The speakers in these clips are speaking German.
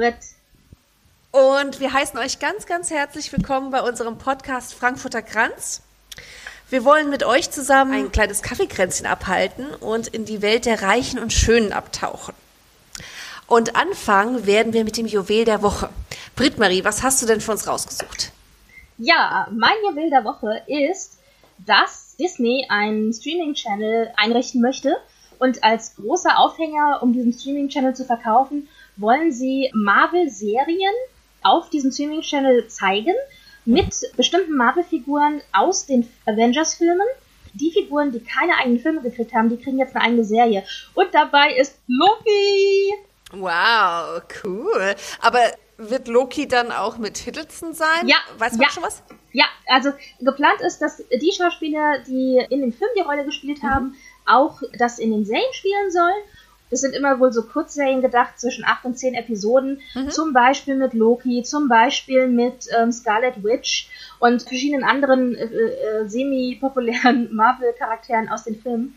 und Britt. Und wir heißen euch ganz, ganz herzlich willkommen bei unserem Podcast Frankfurter Kranz. Wir wollen mit euch zusammen ein kleines Kaffeekränzchen abhalten und in die Welt der Reichen und Schönen abtauchen. Und anfangen werden wir mit dem Juwel der Woche. Britt-Marie, was hast du denn für uns rausgesucht? Ja, mein Juwel der Woche ist, dass Disney einen Streaming-Channel einrichten möchte. Und als großer Aufhänger, um diesen Streaming-Channel zu verkaufen, wollen sie Marvel-Serien auf diesem Streaming-Channel zeigen mit bestimmten Marvel-Figuren aus den Avengers-Filmen. Die Figuren, die keine eigenen Filme gekriegt haben, die kriegen jetzt eine eigene Serie. Und dabei ist Loki. Wow, cool. Aber wird Loki dann auch mit Hiddleston sein? Ja. Weißt du ja. schon was? Ja, also geplant ist, dass die Schauspieler, die in dem Film die Rolle gespielt haben, mhm. auch das in den Serien spielen sollen. Das sind immer wohl so Kurzserien gedacht, zwischen acht und zehn Episoden. Mhm. Zum Beispiel mit Loki, zum Beispiel mit ähm, Scarlet Witch und verschiedenen anderen äh, äh, semi-populären Marvel-Charakteren aus den Filmen.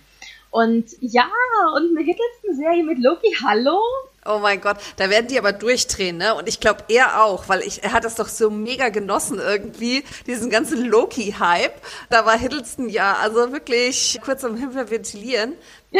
Und ja, und eine Hiddleston-Serie mit Loki, hallo? Oh mein Gott, da werden die aber durchdrehen, ne? Und ich glaube, er auch, weil ich, er hat das doch so mega genossen irgendwie, diesen ganzen Loki-Hype. Da war Hiddleston ja also wirklich kurz am Himmel ventilieren.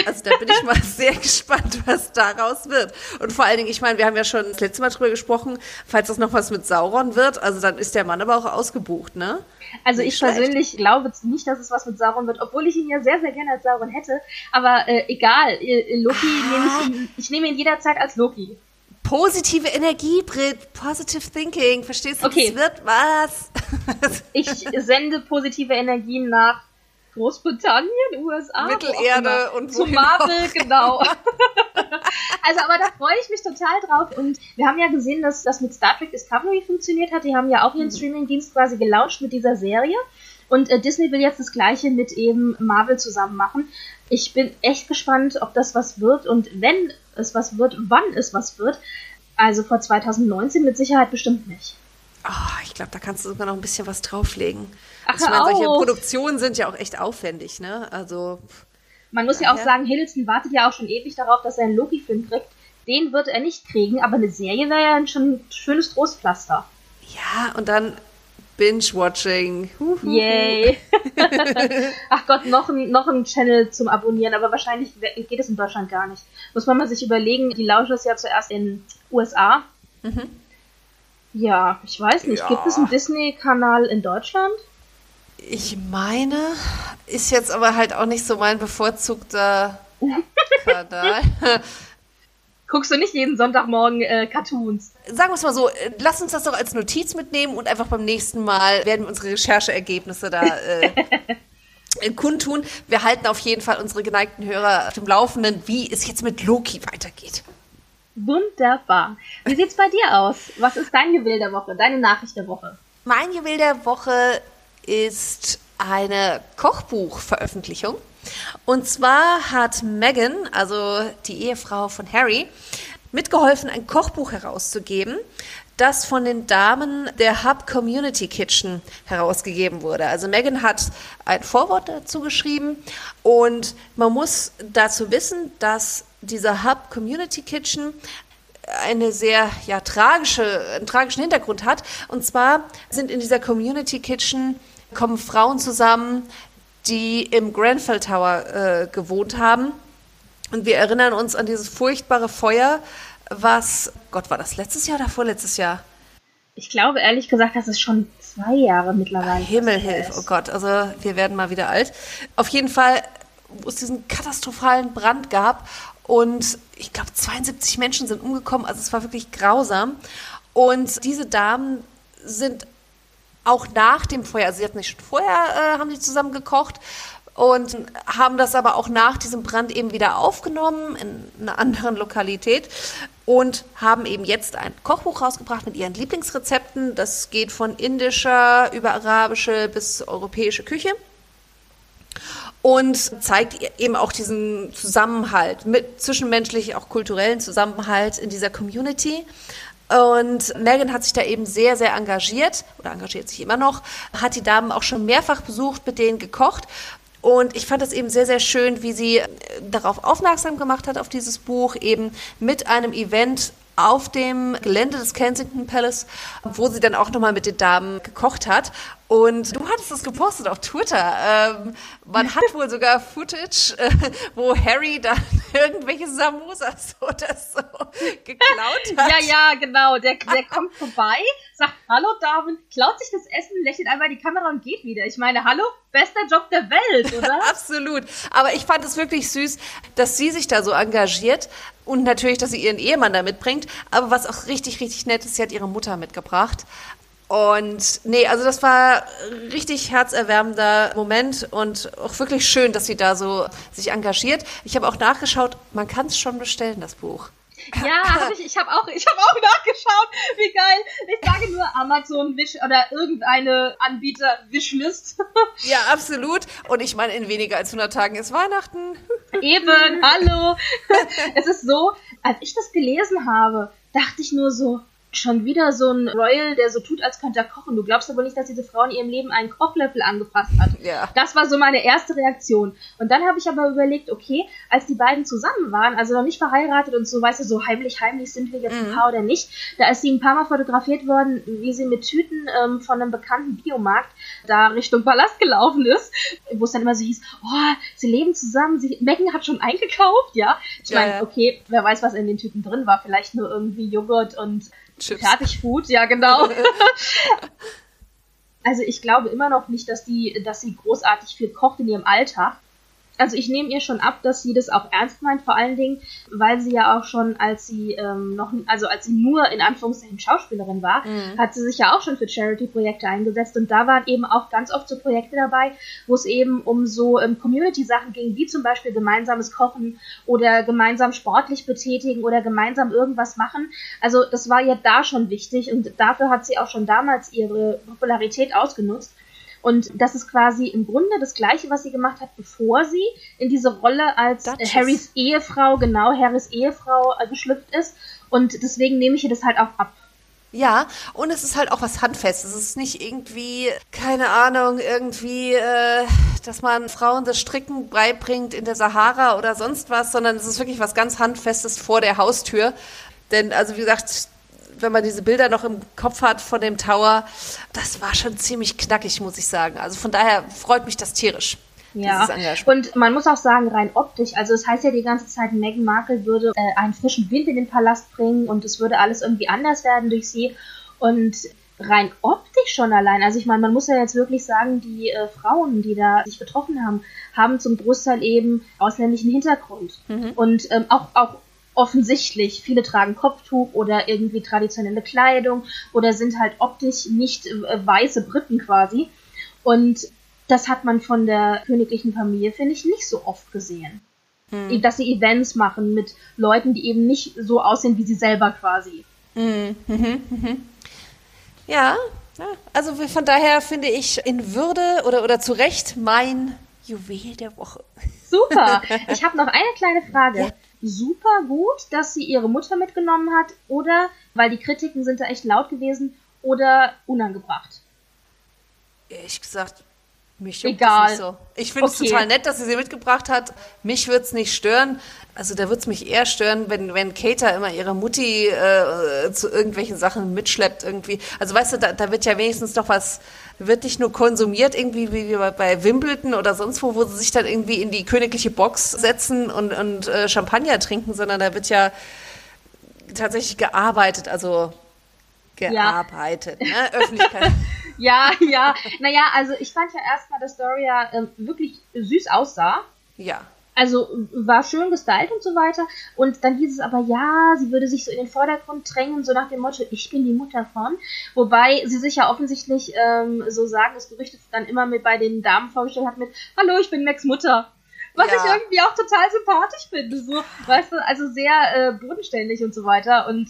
Also da bin ich mal sehr gespannt, was daraus wird. Und vor allen Dingen, ich meine, wir haben ja schon das letzte Mal drüber gesprochen, falls das noch was mit Sauron wird, also dann ist der Mann aber auch ausgebucht, ne? Also nicht ich schlecht. persönlich glaube nicht, dass es was mit Sauron wird, obwohl ich ihn ja sehr, sehr gerne als Sauron hätte. Aber äh, egal, äh, Loki ah. nehme ich ihn, ich nehme ihn jederzeit als Loki. Positive Energie, Brit, positive thinking, verstehst du? Okay. Es wird was. ich sende positive Energien nach Großbritannien, USA. Mittelerde und Zu Marvel, genau. also, aber da freue ich mich total drauf. Und wir haben ja gesehen, dass das mit Star Trek Discovery funktioniert hat. Die haben ja auch ihren mhm. Streaming-Dienst quasi gelauncht mit dieser Serie. Und äh, Disney will jetzt das gleiche mit eben Marvel zusammen machen. Ich bin echt gespannt, ob das was wird und wenn es was wird, wann es was wird. Also vor 2019 mit Sicherheit bestimmt nicht. Oh, ich glaube, da kannst du sogar noch ein bisschen was drauflegen. Ach, ich meine, solche Produktionen sind ja auch echt aufwendig, ne? Also. Man muss ja auch sagen, Hiddleston wartet ja auch schon ewig darauf, dass er einen Loki-Film kriegt. Den wird er nicht kriegen, aber eine Serie wäre ja schon ein schönes Trostpflaster. Ja, und dann Binge-Watching. Yay. Ach Gott, noch ein, noch ein Channel zum Abonnieren, aber wahrscheinlich geht es in Deutschland gar nicht. Muss man mal sich überlegen, die launchen es ja zuerst in USA. Mhm. Ja, ich weiß nicht. Ja. Gibt es einen Disney-Kanal in Deutschland? Ich meine, ist jetzt aber halt auch nicht so mein bevorzugter Kanal. Guckst du nicht jeden Sonntagmorgen äh, Cartoons? Sagen wir es mal so, äh, lass uns das doch als Notiz mitnehmen und einfach beim nächsten Mal werden wir unsere Rechercheergebnisse da äh, kundtun. Wir halten auf jeden Fall unsere geneigten Hörer auf dem Laufenden, wie es jetzt mit Loki weitergeht. Wunderbar. Wie sieht's bei dir aus? Was ist dein Juwel der Woche, deine Nachricht der Woche? Mein Juwel der Woche ist eine Kochbuchveröffentlichung. Und zwar hat Megan, also die Ehefrau von Harry, mitgeholfen, ein Kochbuch herauszugeben, das von den Damen der Hub Community Kitchen herausgegeben wurde. Also Megan hat ein Vorwort dazu geschrieben und man muss dazu wissen, dass dieser Hub Community Kitchen eine sehr ja, tragische, einen tragischen Hintergrund hat. Und zwar sind in dieser Community Kitchen kommen Frauen zusammen, die im Grenfell Tower äh, gewohnt haben. Und wir erinnern uns an dieses furchtbare Feuer, was, Gott, war das letztes Jahr oder vorletztes Jahr? Ich glaube ehrlich gesagt, das ist schon zwei Jahre mittlerweile. Himmelhilf, oh Gott, also wir werden mal wieder alt. Auf jeden Fall, wo es diesen katastrophalen Brand gab und ich glaube 72 Menschen sind umgekommen, also es war wirklich grausam. Und diese Damen sind auch nach dem Feuer, also sie hatten nicht schon vorher, äh, haben sie zusammen gekocht und haben das aber auch nach diesem Brand eben wieder aufgenommen in einer anderen Lokalität und haben eben jetzt ein Kochbuch rausgebracht mit ihren Lieblingsrezepten. Das geht von indischer über arabische bis europäische Küche und zeigt eben auch diesen Zusammenhalt mit zwischenmenschlich auch kulturellen Zusammenhalt in dieser Community und Megan hat sich da eben sehr, sehr engagiert oder engagiert sich immer noch, hat die Damen auch schon mehrfach besucht, mit denen gekocht. Und ich fand es eben sehr, sehr schön, wie sie äh, darauf aufmerksam gemacht hat, auf dieses Buch, eben mit einem Event auf dem Gelände des Kensington Palace, wo sie dann auch nochmal mit den Damen gekocht hat. Und du hattest es gepostet auf Twitter. Ähm, man hat wohl sogar Footage, äh, wo Harry dann irgendwelche Samosas oder so geklaut hat. Ja, ja, genau. Der, der kommt vorbei, sagt Hallo Darwin, klaut sich das Essen, lächelt einmal die Kamera und geht wieder. Ich meine, hallo, bester Job der Welt, oder? Absolut. Aber ich fand es wirklich süß, dass sie sich da so engagiert und natürlich, dass sie ihren Ehemann da mitbringt. Aber was auch richtig, richtig nett ist, sie hat ihre Mutter mitgebracht. Und nee, also das war richtig herzerwärmender Moment und auch wirklich schön, dass sie da so sich engagiert. Ich habe auch nachgeschaut, man kann es schon bestellen, das Buch. Ja, hab ich, ich habe auch, ich hab auch nachgeschaut. Wie geil. Ich sage nur Amazon Wish oder irgendeine Anbieter Wishlist. Ja, absolut. Und ich meine, in weniger als 100 Tagen ist Weihnachten. Eben, hallo. Es ist so, als ich das gelesen habe, dachte ich nur so, schon wieder so ein Royal, der so tut, als könnte er kochen. Du glaubst aber nicht, dass diese Frau in ihrem Leben einen Kochlöffel angefasst hat. Ja. Das war so meine erste Reaktion. Und dann habe ich aber überlegt, okay, als die beiden zusammen waren, also noch nicht verheiratet und so, weißt du, so heimlich, heimlich sind wir jetzt ein Paar oder nicht, da ist sie ein paar Mal fotografiert worden, wie sie mit Tüten ähm, von einem bekannten Biomarkt da Richtung Palast gelaufen ist, wo es dann immer so hieß, oh, sie leben zusammen, sie, Megan hat schon eingekauft, ja. Ich Ja, meine, okay, wer weiß, was in den Tüten drin war, vielleicht nur irgendwie Joghurt und Chips. Fertigfood, ja genau. also ich glaube immer noch nicht, dass die, dass sie großartig viel kocht in ihrem Alltag. Also ich nehme ihr schon ab, dass sie das auch ernst meint, vor allen Dingen, weil sie ja auch schon, als sie ähm, noch, also als sie nur in Anführungszeichen Schauspielerin war, hat sie sich ja auch schon für Charity-Projekte eingesetzt und da waren eben auch ganz oft so Projekte dabei, wo es eben um so ähm, Community-Sachen ging, wie zum Beispiel gemeinsames Kochen oder gemeinsam sportlich betätigen oder gemeinsam irgendwas machen. Also das war ihr da schon wichtig und dafür hat sie auch schon damals ihre Popularität ausgenutzt. Und das ist quasi im Grunde das Gleiche, was sie gemacht hat, bevor sie in diese Rolle als äh, Duchess. Harrys Ehefrau, genau, Harrys Ehefrau äh, geschlüpft ist. Und deswegen nehme ich ihr das halt auch ab. Ja, und es ist halt auch was Handfestes. Es ist nicht irgendwie, keine Ahnung, irgendwie, äh, dass man Frauen das Stricken beibringt in der Sahara oder sonst was, sondern es ist wirklich was ganz Handfestes vor der Haustür. Denn, also wie gesagt, wenn man diese Bilder noch im Kopf hat von dem Tower, das war schon ziemlich knackig, muss ich sagen. Also von daher freut mich das tierisch. Ja, und man muss auch sagen, rein optisch, also es heißt ja die ganze Zeit, Meghan Markle würde äh, einen frischen Wind in den Palast bringen und es würde alles irgendwie anders werden durch sie. Und rein optisch schon allein, also ich meine, man muss ja jetzt wirklich sagen, die äh, Frauen, die da sich getroffen haben, haben zum Großteil eben ausländischen Hintergrund. Und ähm, auch, auch offensichtlich, viele tragen Kopftuch oder irgendwie traditionelle Kleidung oder sind halt optisch nicht äh, weiße Briten quasi. Und das hat man von der königlichen Familie, finde ich, nicht so oft gesehen. Dass sie Events machen mit Leuten, die eben nicht so aussehen wie sie selber quasi. Ja, ja, also von daher finde ich in Würde oder, oder zu Recht mein Juwel der Woche. Super. Ich habe noch eine kleine Frage. Ja. Super gut, dass sie ihre Mutter mitgenommen hat oder, weil die Kritiken sind da echt laut gewesen, oder unangebracht. Ehrlich gesagt, mich Egal. so. Ich finde es Okay. total nett, dass sie sie mitgebracht hat. Mich würde es nicht stören. Also da würde es mich eher stören, wenn, wenn Kater immer ihre Mutti äh, zu irgendwelchen Sachen mitschleppt irgendwie. Also weißt du, da, da wird ja wenigstens noch was, wird nicht nur konsumiert irgendwie wie bei- bei Wimbledon oder sonst wo, wo sie sich dann irgendwie in die königliche Box setzen und, und äh, Champagner trinken, sondern da wird ja tatsächlich gearbeitet, also gearbeitet, ne? Öffentlichkeit. Ja, ja. Naja, also ich fand ja erstmal, dass Doria ähm, wirklich süß aussah. ja. Also war schön gestylt und so weiter. Und dann hieß es aber, ja, sie würde sich so in den Vordergrund drängen, so nach dem Motto, ich bin die Mutter von. Wobei sie sich ja offensichtlich, ähm, so sagen das Gerüchte, dann immer mit bei den Damen vorgestellt hat mit, hallo, ich bin Max Mutter. Was Ja. ich irgendwie auch total sympathisch finde. So, weißt du, also sehr äh, bodenständig und so weiter. Und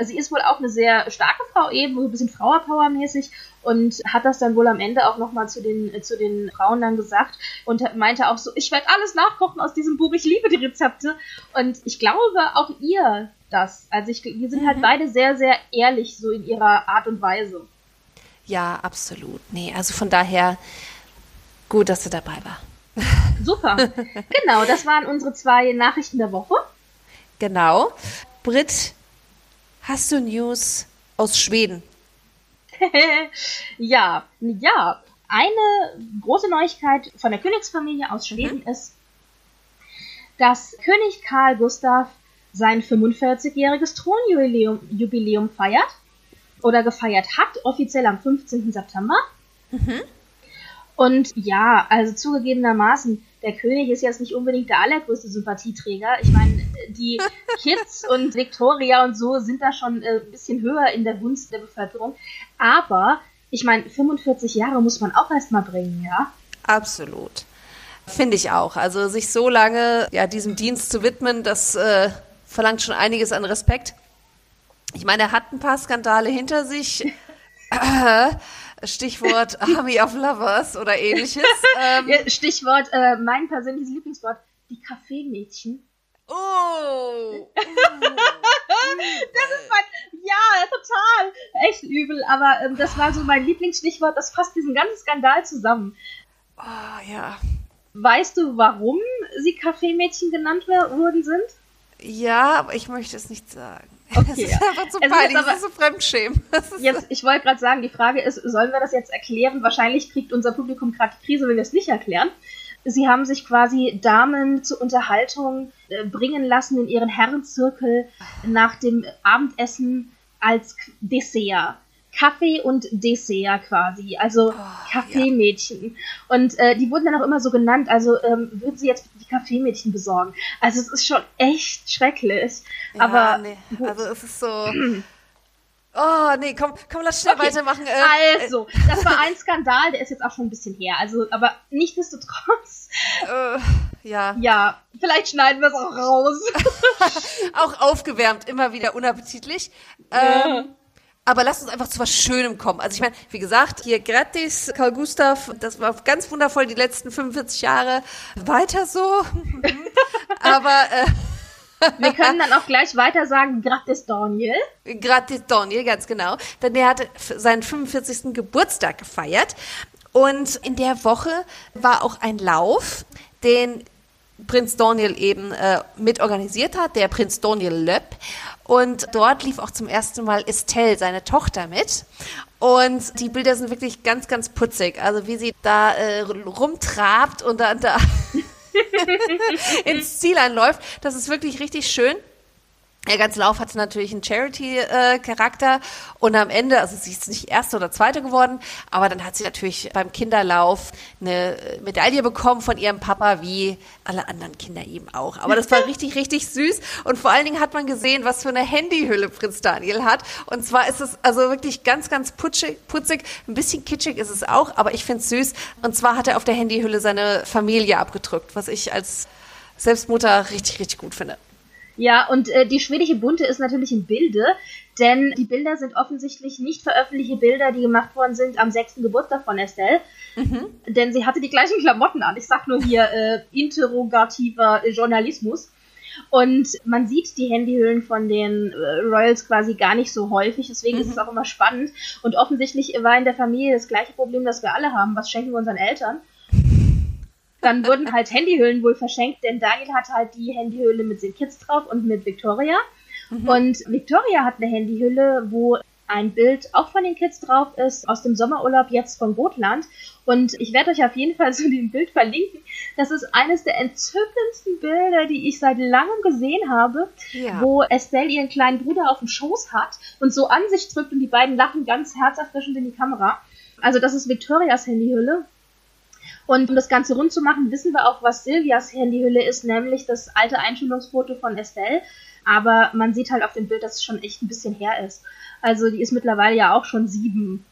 sie ist wohl auch eine sehr starke Frau eben, so ein bisschen Frauerpower-mäßig und hat das dann wohl am Ende auch nochmal zu den, äh, zu den Frauen dann gesagt und meinte auch so, ich werde alles nachkochen aus diesem Buch, ich liebe die Rezepte. Und ich glaube auch ihr das. Also ich, wir sind halt beide sehr, sehr ehrlich so in ihrer Art und Weise. Ja, absolut. Nee, also von daher gut, dass sie dabei war. Super. genau, das waren unsere zwei Nachrichten der Woche. Genau. Brit, hast du News aus Schweden? ja, ja. Eine große Neuigkeit von der Königsfamilie aus Schweden mhm. ist, dass König Karl Gustav sein 45-jähriges Thronjubiläum Jubiläum feiert oder gefeiert hat, offiziell am 15. September. Mhm. Und ja, also zugegebenermaßen, der König ist jetzt nicht unbedingt der allergrößte Sympathieträger. Ich meine, die Kids und Victoria und so sind da schon äh, ein bisschen höher in der Gunst der Bevölkerung. Aber ich meine, 45 Jahre muss man auch erstmal bringen, ja? Absolut. Finde ich auch. Also sich so lange ja, diesem Dienst zu widmen, das äh, verlangt schon einiges an Respekt. Ich meine, er hat ein paar Skandale hinter sich. Stichwort Army of Lovers oder ähnliches. Ähm, ja, Stichwort, äh, mein persönliches Lieblingswort, die Kaffeemädchen. Oh! Uh, das ist mein, ja, total, echt übel, aber ähm, das war so mein Lieblingsstichwort, das fasst diesen ganzen Skandal zusammen. Oh, ja. Weißt du, warum sie Kaffeemädchen genannt worden sind? Ja, aber ich möchte es nicht sagen. Okay, das ist einfach zu peinlich, das ist so Fremdschämen. Jetzt, ich wollte gerade sagen, die Frage ist, sollen wir das jetzt erklären? Wahrscheinlich kriegt unser Publikum gerade die Krise, wenn wir es nicht erklären. Sie haben sich quasi Damen zur Unterhaltung äh, bringen lassen in ihren Herrenzirkel nach dem Abendessen als Dessert. Kaffee und Dessert quasi, also oh, Kaffeemädchen. Ja. Und äh, die wurden dann auch immer so genannt, also ähm, würden sie jetzt die Kaffeemädchen besorgen. Also es ist schon echt schrecklich. Ja, aber nee. also es ist so. Oh, nee, komm, komm, lass schnell okay. weitermachen. Äh, also, das war ein Skandal, der ist jetzt auch schon ein bisschen her. Also, aber nichtsdestotrotz. Äh, ja. Ja, vielleicht schneiden wir es auch raus. auch aufgewärmt, immer wieder unappetitlich. Ja. Ähm, aber lasst uns einfach zu was Schönem kommen. Also ich meine, wie gesagt, hier gratis, Karl Gustav, das war ganz wundervoll die letzten 45 Jahre. Weiter so. Aber äh, wir können dann auch gleich weiter sagen, gratis Daniel. Gratis Daniel, ganz genau. Denn der hatte seinen 45. Geburtstag gefeiert. Und in der Woche war auch ein Lauf, den Prinz Daniel eben äh, mitorganisiert hat, der Prinz Daniel Löpp. Und dort lief auch zum ersten Mal Estelle, seine Tochter, mit. Und die Bilder sind wirklich ganz, ganz putzig. Also wie sie da äh, rumtrabt und dann da ins Ziel anläuft. Das ist wirklich richtig schön. Der ganze Lauf hat natürlich einen Charity-Charakter und am Ende, also sie ist nicht erste oder zweite geworden, aber dann hat sie natürlich beim Kinderlauf eine Medaille bekommen von ihrem Papa, wie alle anderen Kinder eben auch. Aber das war richtig, richtig süß und vor allen Dingen hat man gesehen, was für eine Handyhülle Prinz Daniel hat. Und zwar ist es also wirklich ganz, ganz putzig, putzig. ein bisschen kitschig ist es auch, aber ich finde es süß. Und zwar hat er auf der Handyhülle seine Familie abgedrückt, was ich als Selbstmutter richtig, richtig gut finde. Ja, und äh, die schwedische Bunte ist natürlich im Bilde, denn die Bilder sind offensichtlich nicht veröffentlichte Bilder, die gemacht worden sind am sechsten Geburtstag von Estelle. Mhm. Denn sie hatte die gleichen Klamotten an. Ich sag nur hier äh, interrogativer Journalismus. Und man sieht die Handyhüllen von den äh, Royals quasi gar nicht so häufig, deswegen mhm. ist es auch immer spannend. Und offensichtlich war in der Familie das gleiche Problem, das wir alle haben. Was schenken wir unseren Eltern? Dann wurden halt Handyhüllen wohl verschenkt, denn Daniel hatte halt die Handyhülle mit den Kids drauf und mit Victoria. Mhm. Und Victoria hat eine Handyhülle, wo ein Bild auch von den Kids drauf ist, aus dem Sommerurlaub jetzt von Gotland. Und ich werde euch auf jeden Fall zu dem Bild verlinken. Das ist eines der entzückendsten Bilder, die ich seit langem gesehen habe, ja. wo Estelle ihren kleinen Bruder auf dem Schoß hat und so an sich drückt und die beiden lachen ganz herzerfrischend in die Kamera. Also das ist Victorias Handyhülle. Und um das Ganze rund zu machen, wissen wir auch, was Silvias Handyhülle ist, nämlich das alte Einschulungsfoto von Estelle. Aber man sieht halt auf dem Bild, dass es schon echt ein bisschen her ist. Also die ist mittlerweile ja auch schon sieben.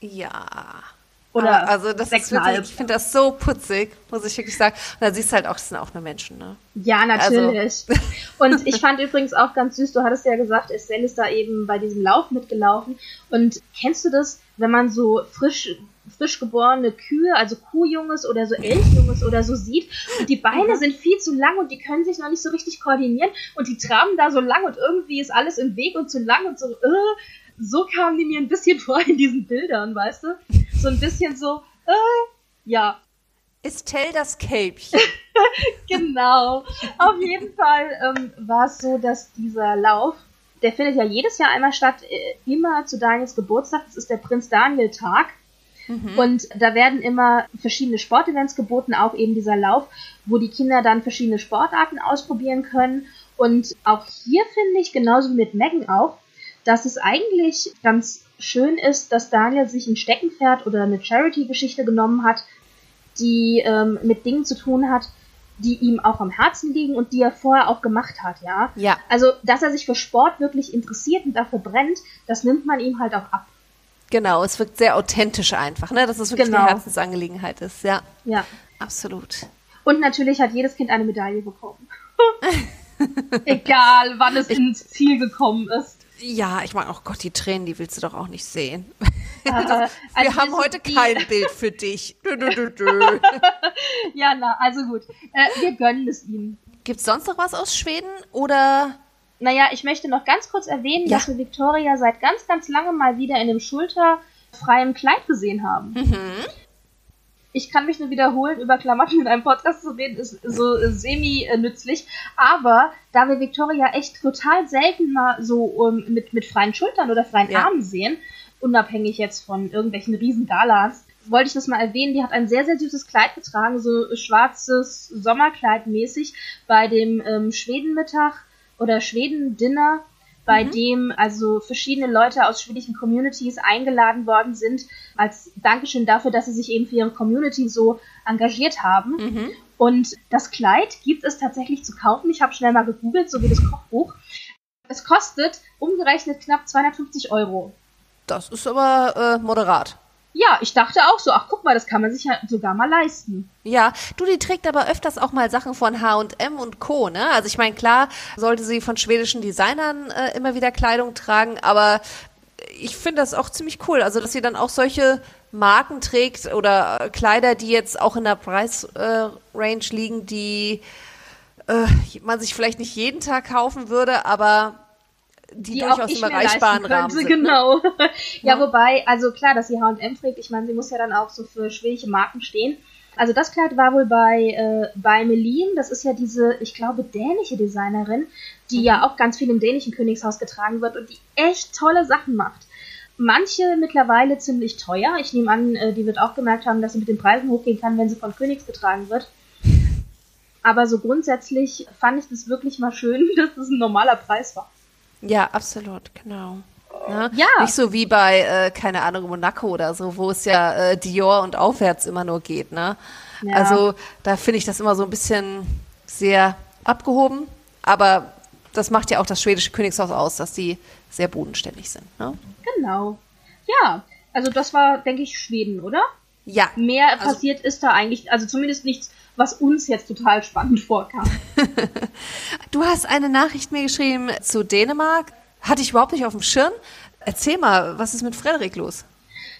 Ja. Oder Aber also das ist wirklich, ich finde das so putzig, muss ich wirklich sagen. Und da siehst du halt auch, das sind auch nur Menschen, ne? Ja, natürlich. Also. Und ich fand übrigens auch ganz süß, du hattest ja gesagt, Estelle ist da eben bei diesem Lauf mitgelaufen. Und kennst du das, wenn man so frisch frisch geborene Kühe, also Kuhjunges oder so Elchjunges oder so sieht. Und die Beine mhm. sind viel zu lang und die können sich noch nicht so richtig koordinieren und die traben da so lang und irgendwie ist alles im Weg und zu lang und so. Äh, so kamen die mir ein bisschen vor in diesen Bildern, weißt du? So ein bisschen so, äh, ja. Ist Tell das Kälbchen? genau. Auf jeden Fall ähm, war es so, dass dieser Lauf, der findet ja jedes Jahr einmal statt, äh, immer zu Daniels Geburtstag. Das ist der Prinz Daniel Tag. Mhm. Und da werden immer verschiedene Sportevents geboten, auch eben dieser Lauf, wo die Kinder dann verschiedene Sportarten ausprobieren können. Und auch hier finde ich, genauso wie mit Megan auch, dass es eigentlich ganz schön ist, dass Daniel sich ein Steckenpferd oder eine Charity-Geschichte genommen hat, die ähm, mit Dingen zu tun hat, die ihm auch am Herzen liegen und die er vorher auch gemacht hat, ja. Ja. Also, dass er sich für Sport wirklich interessiert und dafür brennt, das nimmt man ihm halt auch ab. Genau, es wirkt sehr authentisch einfach, ne? Dass es wirklich genau. eine Herzensangelegenheit ist, ja. Ja. Absolut. Und natürlich hat jedes Kind eine Medaille bekommen. Egal, wann es ich, ins Ziel gekommen ist. Ja, ich meine, oh Gott, die Tränen, die willst du doch auch nicht sehen. Äh, also wir haben heute kein Bild für dich. Dö, dö, dö, ja, na, also gut. Äh, wir gönnen es ihm. Gibt es sonst noch was aus Schweden oder? Naja, ich möchte noch ganz kurz erwähnen, ja. dass wir Victoria seit ganz, ganz langem mal wieder in einem schulterfreien Kleid gesehen haben. Mhm ich kann mich nur wiederholen, über Klamotten in einem Podcast zu reden, ist so semi-nützlich. Aber da wir Victoria echt total selten mal so um, mit, mit freien Schultern oder freien ja. Armen sehen, unabhängig jetzt von irgendwelchen Riesengalas, wollte ich das mal erwähnen. Die hat ein sehr, sehr süßes Kleid getragen, so schwarzes Sommerkleid mäßig bei dem ähm, Schwedenmittag oder Schweden-Dinner bei mhm. dem also verschiedene Leute aus schwedischen Communities eingeladen worden sind, als Dankeschön dafür, dass sie sich eben für ihre Community so engagiert haben. Mhm. Und das Kleid gibt es tatsächlich zu kaufen. Ich habe schnell mal gegoogelt, so wie das Kochbuch. Es kostet umgerechnet knapp 250 Euro. Das ist aber äh, moderat. Ja, ich dachte auch so, ach guck mal, das kann man sich ja sogar mal leisten. Ja, du, die trägt aber öfters auch mal Sachen von H&M und Co., ne? Also ich meine, klar, sollte sie von schwedischen Designern äh, immer wieder Kleidung tragen, aber ich finde das auch ziemlich cool, also dass sie dann auch solche Marken trägt oder äh, Kleider, die jetzt auch in der Preisrange äh, liegen, die äh, man sich vielleicht nicht jeden Tag kaufen würde, aber die, die durchaus im erreichbaren Rahmen sind. Ne? Genau. Ne? ja, ja, wobei, also klar, dass sie H&M trägt, ich meine, sie muss ja dann auch so für schwedische Marken stehen. Also das Kleid war wohl bei, äh, bei Melin, das ist ja diese, ich glaube, dänische Designerin, die mhm. ja auch ganz viel im dänischen Königshaus getragen wird und die echt tolle Sachen macht. Manche mittlerweile ziemlich teuer. Ich nehme an, äh, die wird auch gemerkt haben, dass sie mit den Preisen hochgehen kann, wenn sie von Königs getragen wird. Aber so grundsätzlich fand ich das wirklich mal schön, dass es ein normaler Preis war. Ja, absolut, genau. Ne? Ja. Nicht so wie bei, äh, keine Ahnung, Monaco oder so, wo es ja äh, Dior und aufwärts immer nur geht, ne? Ja. Also da finde ich das immer so ein bisschen sehr abgehoben, aber das macht ja auch das schwedische Königshaus aus, dass die sehr bodenständig sind, ne? Genau. Ja, also das war, denke ich, Schweden, oder? Ja. Mehr also, passiert ist da eigentlich, also zumindest nichts was uns jetzt total spannend vorkam. du hast eine Nachricht mir geschrieben zu Dänemark. Hatte ich überhaupt nicht auf dem Schirm. Erzähl mal, was ist mit Frederik los?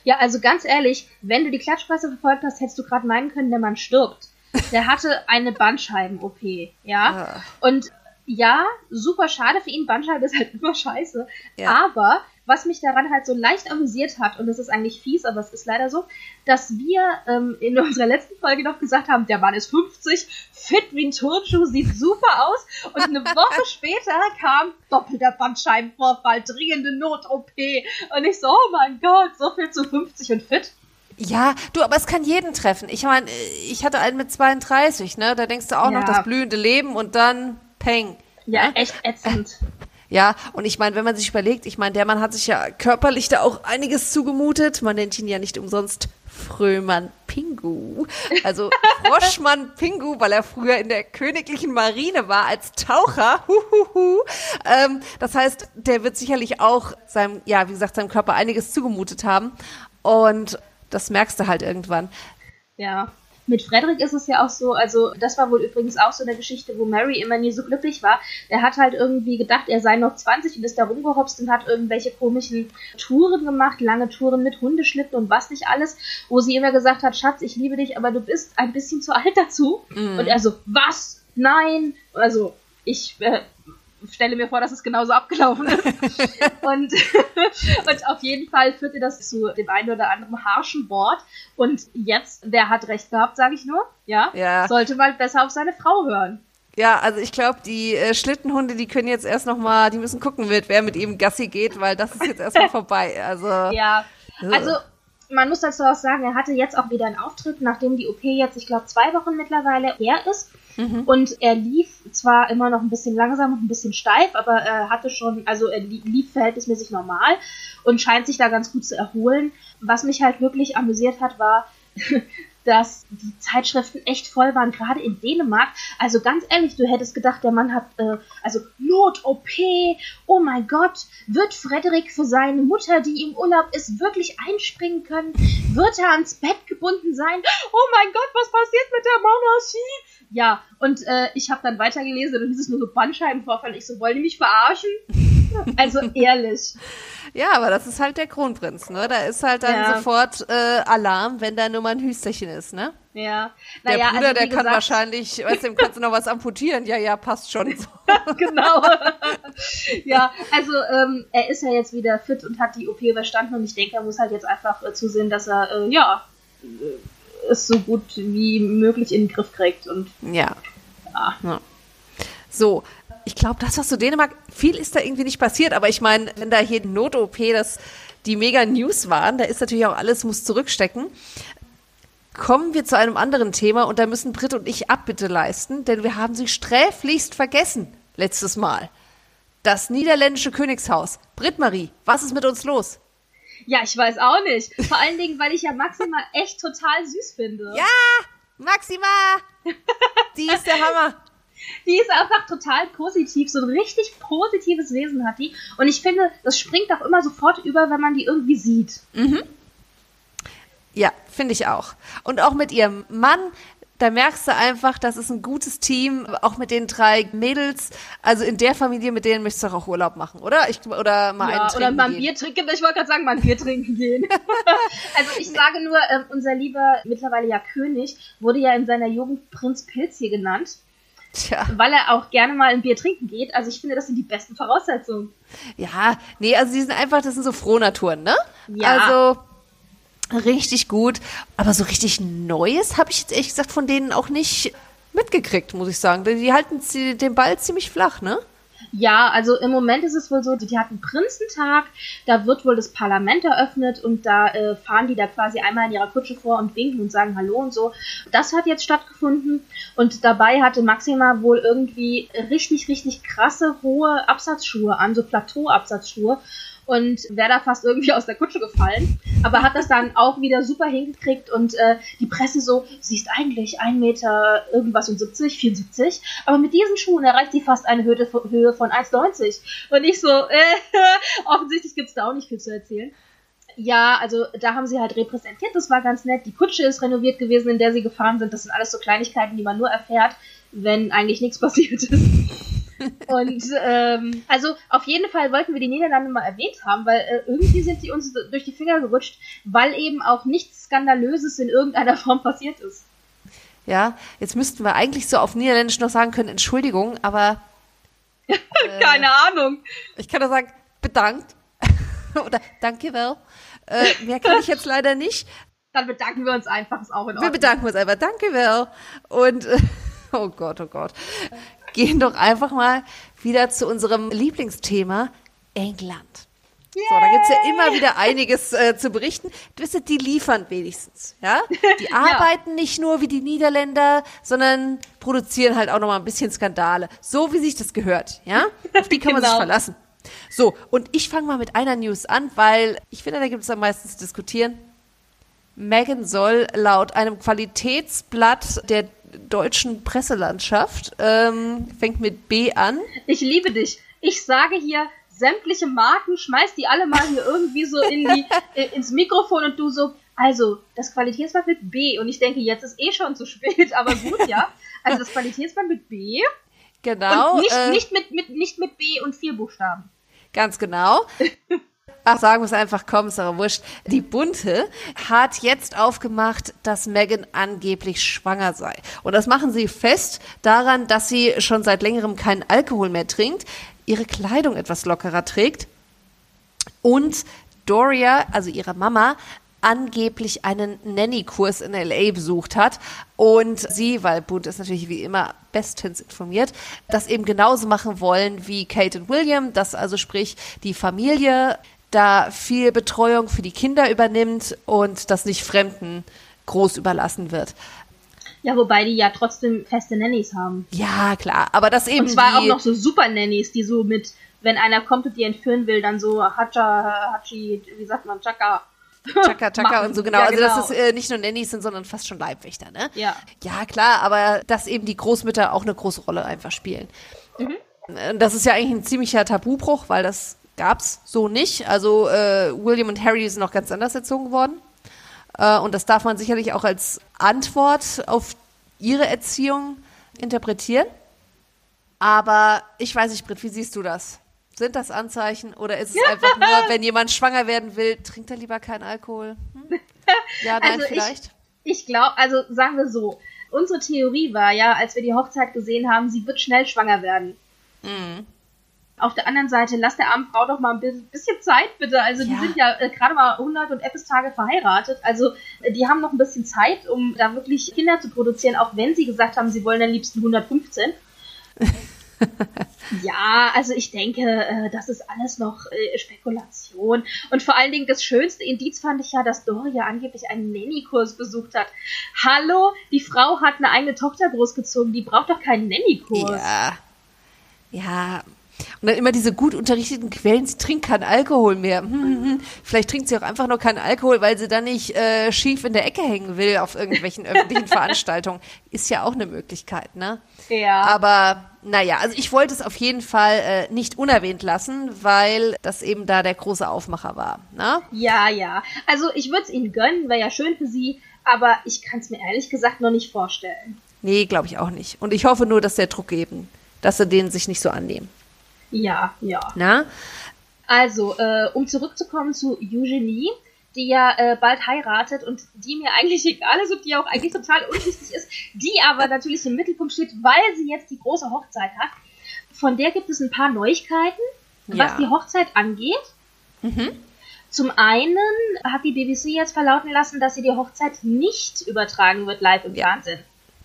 Ja, also ganz ehrlich, wenn du die Klatschpresse verfolgt hast, hättest du gerade meinen können, der Mann stirbt. Der hatte eine Bandscheiben-OP, ja. Ah. Und ja, super schade für ihn. Bandscheibe ist halt immer scheiße. Ja. Aber was mich daran halt so leicht amüsiert hat, und das ist eigentlich fies, aber es ist leider so, dass wir ähm, in unserer letzten Folge noch gesagt haben, der Mann ist 50, fit wie ein Turnschuh, sieht super aus. Und eine Woche später kam doppelter Bandscheibenvorfall, dringende Not-OP. Und ich so, oh mein Gott, so viel zu 50 und fit. Ja, du, aber es kann jeden treffen. Ich meine, ich hatte einen mit 32, ne? Da denkst du auch ja. noch das blühende Leben und dann Peng. Ja, ne? echt ätzend. Ja, und ich meine, wenn man sich überlegt, ich meine, der Mann hat sich ja körperlich da auch einiges zugemutet. Man nennt ihn ja nicht umsonst Frömann Pingu. Also Froschmann Pingu, weil er früher in der königlichen Marine war als Taucher. Huhuhu. Ähm, das heißt, der wird sicherlich auch seinem, ja, wie gesagt, seinem Körper einiges zugemutet haben. Und das merkst du halt irgendwann. Ja. Mit Frederick ist es ja auch so, also das war wohl übrigens auch so eine Geschichte, wo Mary immer nie so glücklich war. Der hat halt irgendwie gedacht, er sei noch 20 und ist da rumgehopst und hat irgendwelche komischen Touren gemacht, lange Touren mit Hundeschlitten und was nicht alles, wo sie immer gesagt hat, Schatz, ich liebe dich, aber du bist ein bisschen zu alt dazu. Mhm. Und er so, was? Nein! Also, ich äh, stelle mir vor, dass es genauso abgelaufen ist. und, und auf jeden Fall führte das zu dem einen oder anderen harschen Wort. Und jetzt, wer hat recht gehabt, sage ich nur, ja, Ja. sollte mal besser auf seine Frau hören. Ja, also ich glaube, die äh, Schlittenhunde, die können jetzt erst noch mal, die müssen gucken, mit, wer mit ihm Gassi geht, weil das ist jetzt erstmal vorbei. Also Ja, also man muss dazu auch sagen, er hatte jetzt auch wieder einen Auftritt, nachdem die OP jetzt, ich glaube, zwei Wochen mittlerweile her ist. Und er lief zwar immer noch ein bisschen langsam und ein bisschen steif, aber er hatte schon, also er li- lief verhältnismäßig normal und scheint sich da ganz gut zu erholen. Was mich halt wirklich amüsiert hat, war, dass die Zeitschriften echt voll waren, gerade in Dänemark. Also ganz ehrlich, du hättest gedacht, der Mann hat, äh, also Not-OP, oh mein Gott, wird Frederik für seine Mutter, die im Urlaub ist, wirklich einspringen können? Wird er ans Bett gebunden sein? Oh mein Gott, was passiert mit der Monarchie? Ja, und äh, ich habe dann weitergelesen und dieses nur so Bandscheibenvorfall. Ich so, wollen die mich verarschen? Also ehrlich. Ja, aber das ist halt der Kronprinz, ne? Da ist halt dann Ja. sofort äh, Alarm, wenn da nur mal ein Hüsterchen ist, ne? Ja. Der Naja, Bruder, also, der wie kann gesagt, wahrscheinlich, weißt du, dem kannst du noch was amputieren. Ja, ja, passt schon. genau. ja, also ähm, er ist ja jetzt wieder fit und hat die OP überstanden und ich denke, er muss halt jetzt einfach äh, zusehen, dass er äh, ja äh, es so gut wie möglich in den Griff kriegt und Ja. ja. ja. So, ich glaube, das, was zu Dänemark, viel ist da irgendwie nicht passiert, aber ich meine, wenn da hier die Not-OP, das die mega News waren, da ist natürlich auch alles, muss zurückstecken. Kommen wir zu einem anderen Thema und da müssen Britt und ich Abbitte leisten, denn wir haben sie sträflichst vergessen letztes Mal. Das niederländische Königshaus. Britt Marie, was ist mit uns los? ja, ich weiß auch nicht. Vor allen Dingen, weil ich ja Maxima echt total süß finde. Ja, Maxima! Die ist der Hammer. Die ist einfach total positiv, so ein richtig positives Wesen hat die. Und ich finde, das springt auch immer sofort über, wenn man die irgendwie sieht. Ja, finde ich auch. Und auch mit ihrem Mann, da merkst du einfach, das ist ein gutes Team, auch mit den drei Mädels. Also in der Familie, mit denen möchtest du auch Urlaub machen, oder? Ich, oder mal einen Ja, trinken oder mal ein. Bier trinken. Ich wollte gerade sagen, mal ein Bier trinken gehen. also ich sage nur, ähm, unser lieber, mittlerweile ja König, wurde ja in seiner Jugend Prinz Pilz hier genannt, Tja, weil er auch gerne mal ein Bier trinken geht. Also ich finde, das sind die besten Voraussetzungen. ja, nee, also die sind einfach, das sind so Frohnaturen, ne? Ja. Also richtig gut. Aber so richtig Neues habe ich jetzt ehrlich gesagt von denen auch nicht mitgekriegt, muss ich sagen. Die halten den Ball ziemlich flach, ne? Ja, also im Moment ist es wohl so, die hatten Prinzentag, da wird wohl das Parlament eröffnet und da äh, fahren die da quasi einmal in ihrer Kutsche vor und winken und sagen Hallo und so. Das hat jetzt stattgefunden und dabei hatte Maxima wohl irgendwie richtig, richtig krasse, hohe Absatzschuhe an, so Plateau-Absatzschuhe und wäre da fast irgendwie aus der Kutsche gefallen, aber hat das dann auch wieder super hingekriegt und äh, die Presse so, sie ist eigentlich ein Meter irgendwas und 70, 74, aber mit diesen Schuhen erreicht sie fast eine Höhe, Höhe von 1,90 und ich so, äh, offensichtlich gibt's da auch nicht viel zu erzählen. Ja, also da haben sie halt repräsentiert, das war ganz nett. Die Kutsche ist renoviert gewesen, in der sie gefahren sind. Das sind alles so Kleinigkeiten, die man nur erfährt, wenn eigentlich nichts passiert ist. Und ähm, also auf jeden Fall wollten wir die Niederlande mal erwähnt haben, weil äh, irgendwie sind die uns durch die Finger gerutscht, weil eben auch nichts Skandalöses in irgendeiner Form passiert ist. Ja, jetzt müssten wir eigentlich so auf Niederländisch noch sagen können, Entschuldigung, aber Keine Ahnung. ich kann nur sagen, bedankt. Oder danke well. Äh, mehr kann ich jetzt leider nicht. Dann bedanken wir uns einfach, ist auch in Wir Ordnung. bedanken uns einfach. Danke well. Und, äh, oh Gott, oh Gott. Gehen doch einfach mal wieder zu unserem Lieblingsthema, England. So, da gibt's ja immer wieder einiges äh, zu berichten. Du wisst, die liefern wenigstens, ja? Die arbeiten nicht nur wie die Niederländer, sondern produzieren halt auch noch mal ein bisschen Skandale. So wie sich das gehört, ja? Auf die kann man sich Genau. verlassen. So, und ich fange mal mit einer News an, weil ich finde, da gibt es am meisten zu diskutieren. Meghan soll laut einem Qualitätsblatt der deutschen Presselandschaft, ähm, fängt mit B an, Ich liebe dich. Ich sage hier sämtliche Marken, schmeiß die alle mal hier irgendwie so in die, äh, ins Mikrofon und du so, also das Qualitätsband mit B. Und ich denke, jetzt ist eh schon zu spät, aber gut, ja. Also das Qualitätsband mit B genau. und nicht, äh, nicht, mit, mit, nicht mit B und vier Buchstaben. Ganz genau. Ach, sagen wir es einfach, komm, ist aber wurscht. Die Bunte hat jetzt aufgemacht, dass Meghan angeblich schwanger sei. Und das machen sie fest daran, dass sie schon seit längerem keinen Alkohol mehr trinkt. ihre Kleidung etwas lockerer trägt und Doria, also ihre Mama, angeblich einen Nanny-Kurs in LA besucht hat und sie, weil Boone ist natürlich wie immer bestens informiert, das eben genauso machen wollen wie Kate und William, dass also sprich die Familie da viel Betreuung für die Kinder übernimmt und das nicht Fremden groß überlassen wird. Ja, wobei die ja trotzdem feste Nannies haben. Ja, klar, aber das eben. Und zwar auch noch so super Nannies, die so mit, wenn einer kommt und die entführen will, dann so Hacha, Hachi, wie sagt man, Chaka. Chaka Chaka und so genau. Ja, also genau. dass es äh, nicht nur Nannies sind, sondern fast schon Leibwächter, ne? Ja. Ja, klar, aber dass eben die Großmütter auch eine große Rolle einfach spielen. Mhm. Das ist ja eigentlich ein ziemlicher Tabubruch, weil das gab's so nicht. Also äh, William und Harry sind noch ganz anders erzogen worden. Äh, und das darf man sicherlich auch als Antwort auf ihre Erziehung interpretieren. Aber ich weiß nicht, Britt, wie siehst du das? Sind das Anzeichen oder ist es einfach nur, wenn jemand schwanger werden will, trinkt er lieber keinen Alkohol? Hm? Ja, nein, also vielleicht? Ich, ich glaube, also sagen wir so, unsere Theorie war ja, als wir die Hochzeit gesehen haben, sie wird schnell schwanger werden. Mhm. Auf der anderen Seite, lass der armen Frau doch mal ein bisschen Zeit, bitte. Also, die ja. sind ja äh, gerade mal 100 und etwas Tage verheiratet. Also, äh, die haben noch ein bisschen Zeit, um da wirklich Kinder zu produzieren, auch wenn sie gesagt haben, sie wollen am liebsten 115. ja, also ich denke, äh, das ist alles noch äh, Spekulation. Und vor allen Dingen das schönste Indiz fand ich ja, dass Doria angeblich einen Nanny-Kurs besucht hat. Hallo, die Frau hat eine eigene Tochter großgezogen, die braucht doch keinen Nanny-Kurs. Ja. Ja, und dann immer diese gut unterrichteten Quellen, sie trinkt keinen Alkohol mehr. Hm, hm, hm. Vielleicht trinkt sie auch einfach nur keinen Alkohol, weil sie dann nicht äh, schief in der Ecke hängen will auf irgendwelchen öffentlichen Veranstaltungen. Ist ja auch eine Möglichkeit, ne? Ja. Aber naja, also ich wollte es auf jeden Fall äh, nicht unerwähnt lassen, weil das eben da der große Aufmacher war. Ne? Ja, ja. Also ich würde es ihnen gönnen, wäre ja schön für sie, aber ich kann es mir ehrlich gesagt noch nicht vorstellen. Nee, glaube ich auch nicht. Und ich hoffe nur, dass der Druck eben, dass sie den sich nicht so annehmen. Ja, ja. Na? Also, äh, um zurückzukommen zu Eugenie, die ja äh, bald heiratet und die mir eigentlich egal ist und die auch eigentlich total unwichtig ist, die aber natürlich im Mittelpunkt steht, weil sie jetzt die große Hochzeit hat. Von der gibt es ein paar Neuigkeiten, ja. was die Hochzeit angeht. Mhm. Zum einen hat die BBC jetzt verlauten lassen, dass sie die Hochzeit nicht übertragen wird live im ja. Fernsehen.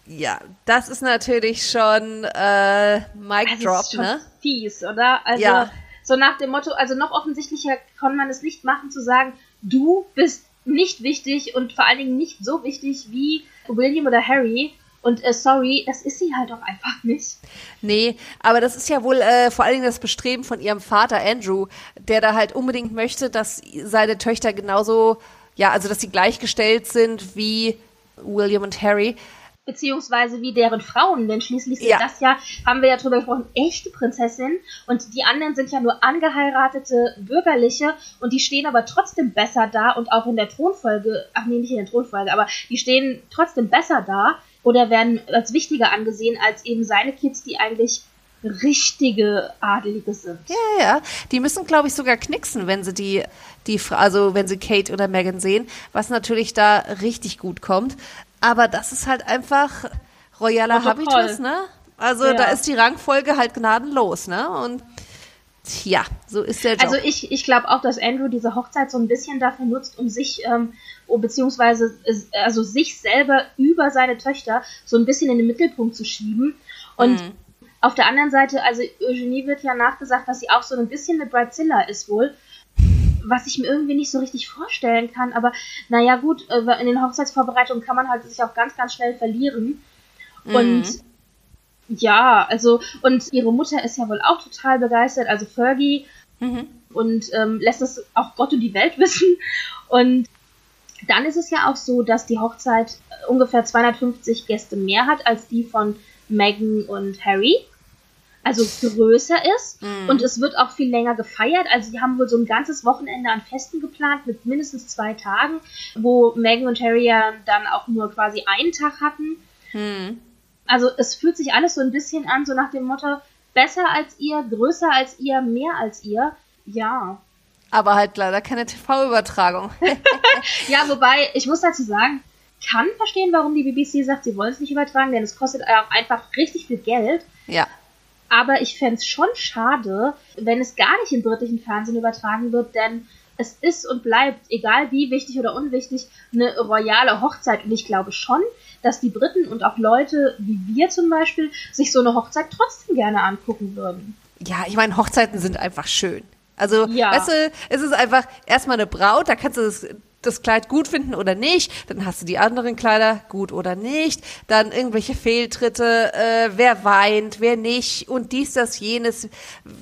Ja, das ist natürlich schon äh, Mic also Drop, ist schon ne? Fies, oder? Also ja. so nach dem Motto, also noch offensichtlicher kann man es nicht machen zu sagen, du bist nicht wichtig und vor allen Dingen nicht so wichtig wie William oder Harry. Und äh, sorry, das ist sie halt auch einfach nicht. Nee, aber das ist ja wohl äh, vor allen Dingen das Bestreben von ihrem Vater Andrew, der da halt unbedingt möchte, dass seine Töchter genauso, ja, also dass sie gleichgestellt sind wie William und Harry beziehungsweise wie deren Frauen, denn schließlich sind ja. das ja, haben wir ja drüber gesprochen, echte Prinzessinnen und die anderen sind ja nur angeheiratete Bürgerliche und die stehen aber trotzdem besser da und auch in der Thronfolge, ach nee, nicht in der Thronfolge, aber die stehen trotzdem besser da oder werden als wichtiger angesehen als eben seine Kids, die eigentlich richtige Adelige sind. Ja, ja, die müssen, glaube ich, sogar knicksen, wenn sie die, die, also wenn sie Kate oder Megan sehen, was natürlich da richtig gut kommt. Aber das ist halt einfach royaler Protokoll. Habitus, ne? Also ja. da ist die Rangfolge halt gnadenlos, ne? Und ja, so ist der Job. Also ich, ich glaube auch, dass Andrew diese Hochzeit so ein bisschen dafür nutzt, um sich, ähm, um, beziehungsweise also sich selber über seine Töchter so ein bisschen in den Mittelpunkt zu schieben. Und mhm. auf der anderen Seite, also Eugenie wird ja nachgesagt, dass sie auch so ein bisschen eine Bridezilla ist wohl was ich mir irgendwie nicht so richtig vorstellen kann. Aber naja, gut, äh, in den Hochzeitsvorbereitungen kann man halt sich auch ganz, ganz schnell verlieren. Mhm. Und ja, also, und ihre Mutter ist ja wohl auch total begeistert, also Fergie, mhm. und ähm, lässt es auch Gott und die Welt wissen. Und dann ist es ja auch so, dass die Hochzeit ungefähr 250 Gäste mehr hat als die von Meghan und Harry also größer ist mm. und es wird auch viel länger gefeiert. Also die haben wohl so ein ganzes Wochenende an Festen geplant mit mindestens zwei Tagen, wo Megan und Harry ja dann auch nur quasi einen Tag hatten. Mm. Also es fühlt sich alles so ein bisschen an, so nach dem Motto, besser als ihr, größer als ihr, mehr als ihr. Ja. Aber halt leider keine TV-Übertragung. ja, wobei, ich muss dazu sagen, kann verstehen, warum die BBC sagt, sie wollen es nicht übertragen, denn es kostet auch einfach richtig viel Geld. Ja. Aber ich fände es schon schade, wenn es gar nicht im britischen Fernsehen übertragen wird, denn es ist und bleibt, egal wie wichtig oder unwichtig, eine royale Hochzeit. Und ich glaube schon, dass die Briten und auch Leute wie wir zum Beispiel sich so eine Hochzeit trotzdem gerne angucken würden. Ja, ich meine, Hochzeiten sind einfach schön. Also, Ja. weißt du, es ist einfach erstmal eine Braut, da kannst du das, das Kleid gut finden oder nicht, dann hast du die anderen Kleider gut oder nicht, dann irgendwelche Fehltritte, äh, wer weint, wer nicht und dies, das, jenes,